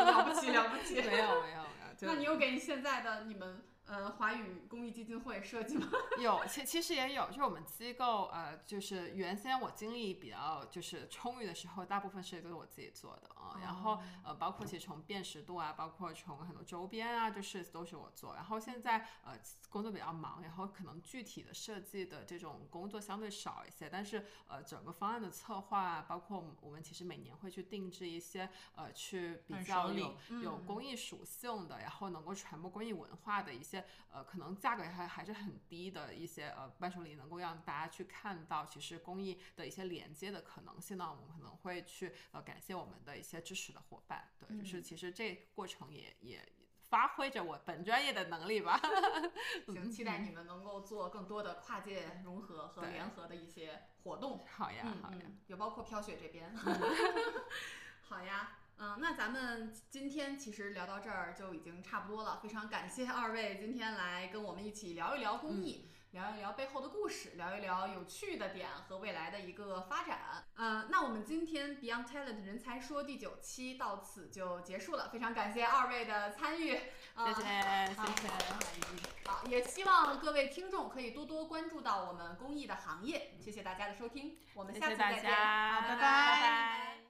了不起了不起，*laughs* 没有没有没有，那你又给你现在的你们呃华语公益基金会设计吗？*laughs* 有，其其实也有，就是我们机构，呃，就是原先我精力比较就是充裕的时候，大部分设计都是我自己做的啊、然后呃，包括其实从辨识度啊，包括从很多周边啊，就是都是我做。然后现在呃工作比较忙，然后可能具体的设计的这种工作相对少一些，但是呃整个方案的策划啊，包括我们其实每年会去定制一些呃去比较有有嗯公益属性的，然后能够传播公益文化的一些。些呃可能价格还还是很低的一些呃伴手礼，能够让大家去看到其实公益的一些连接的可能性呢，我们可能会去呃感谢我们的一些支持的伙伴，对，就是其实这过程也也发挥着我本专业的能力吧。*laughs* 行，期待你们能够做更多的跨界融合和联合的一些活动。好呀，嗯好呀。嗯，有包括飘雪这边。*laughs* 好呀，嗯，那咱们今天其实聊到这儿就已经差不多了，非常感谢二位今天来跟我们一起聊一聊公益。聊一聊背后的故事，聊一聊有趣的点和未来的一个发展。嗯，那我们今天 Beyond Talent 人才说第九期到此就结束了，非常感谢二位的参与。呃谢谢，谢谢。好，也希望各位听众可以多多关注到我们公益的行业。谢谢大家的收听，我们下次再见，谢大家，好拜拜拜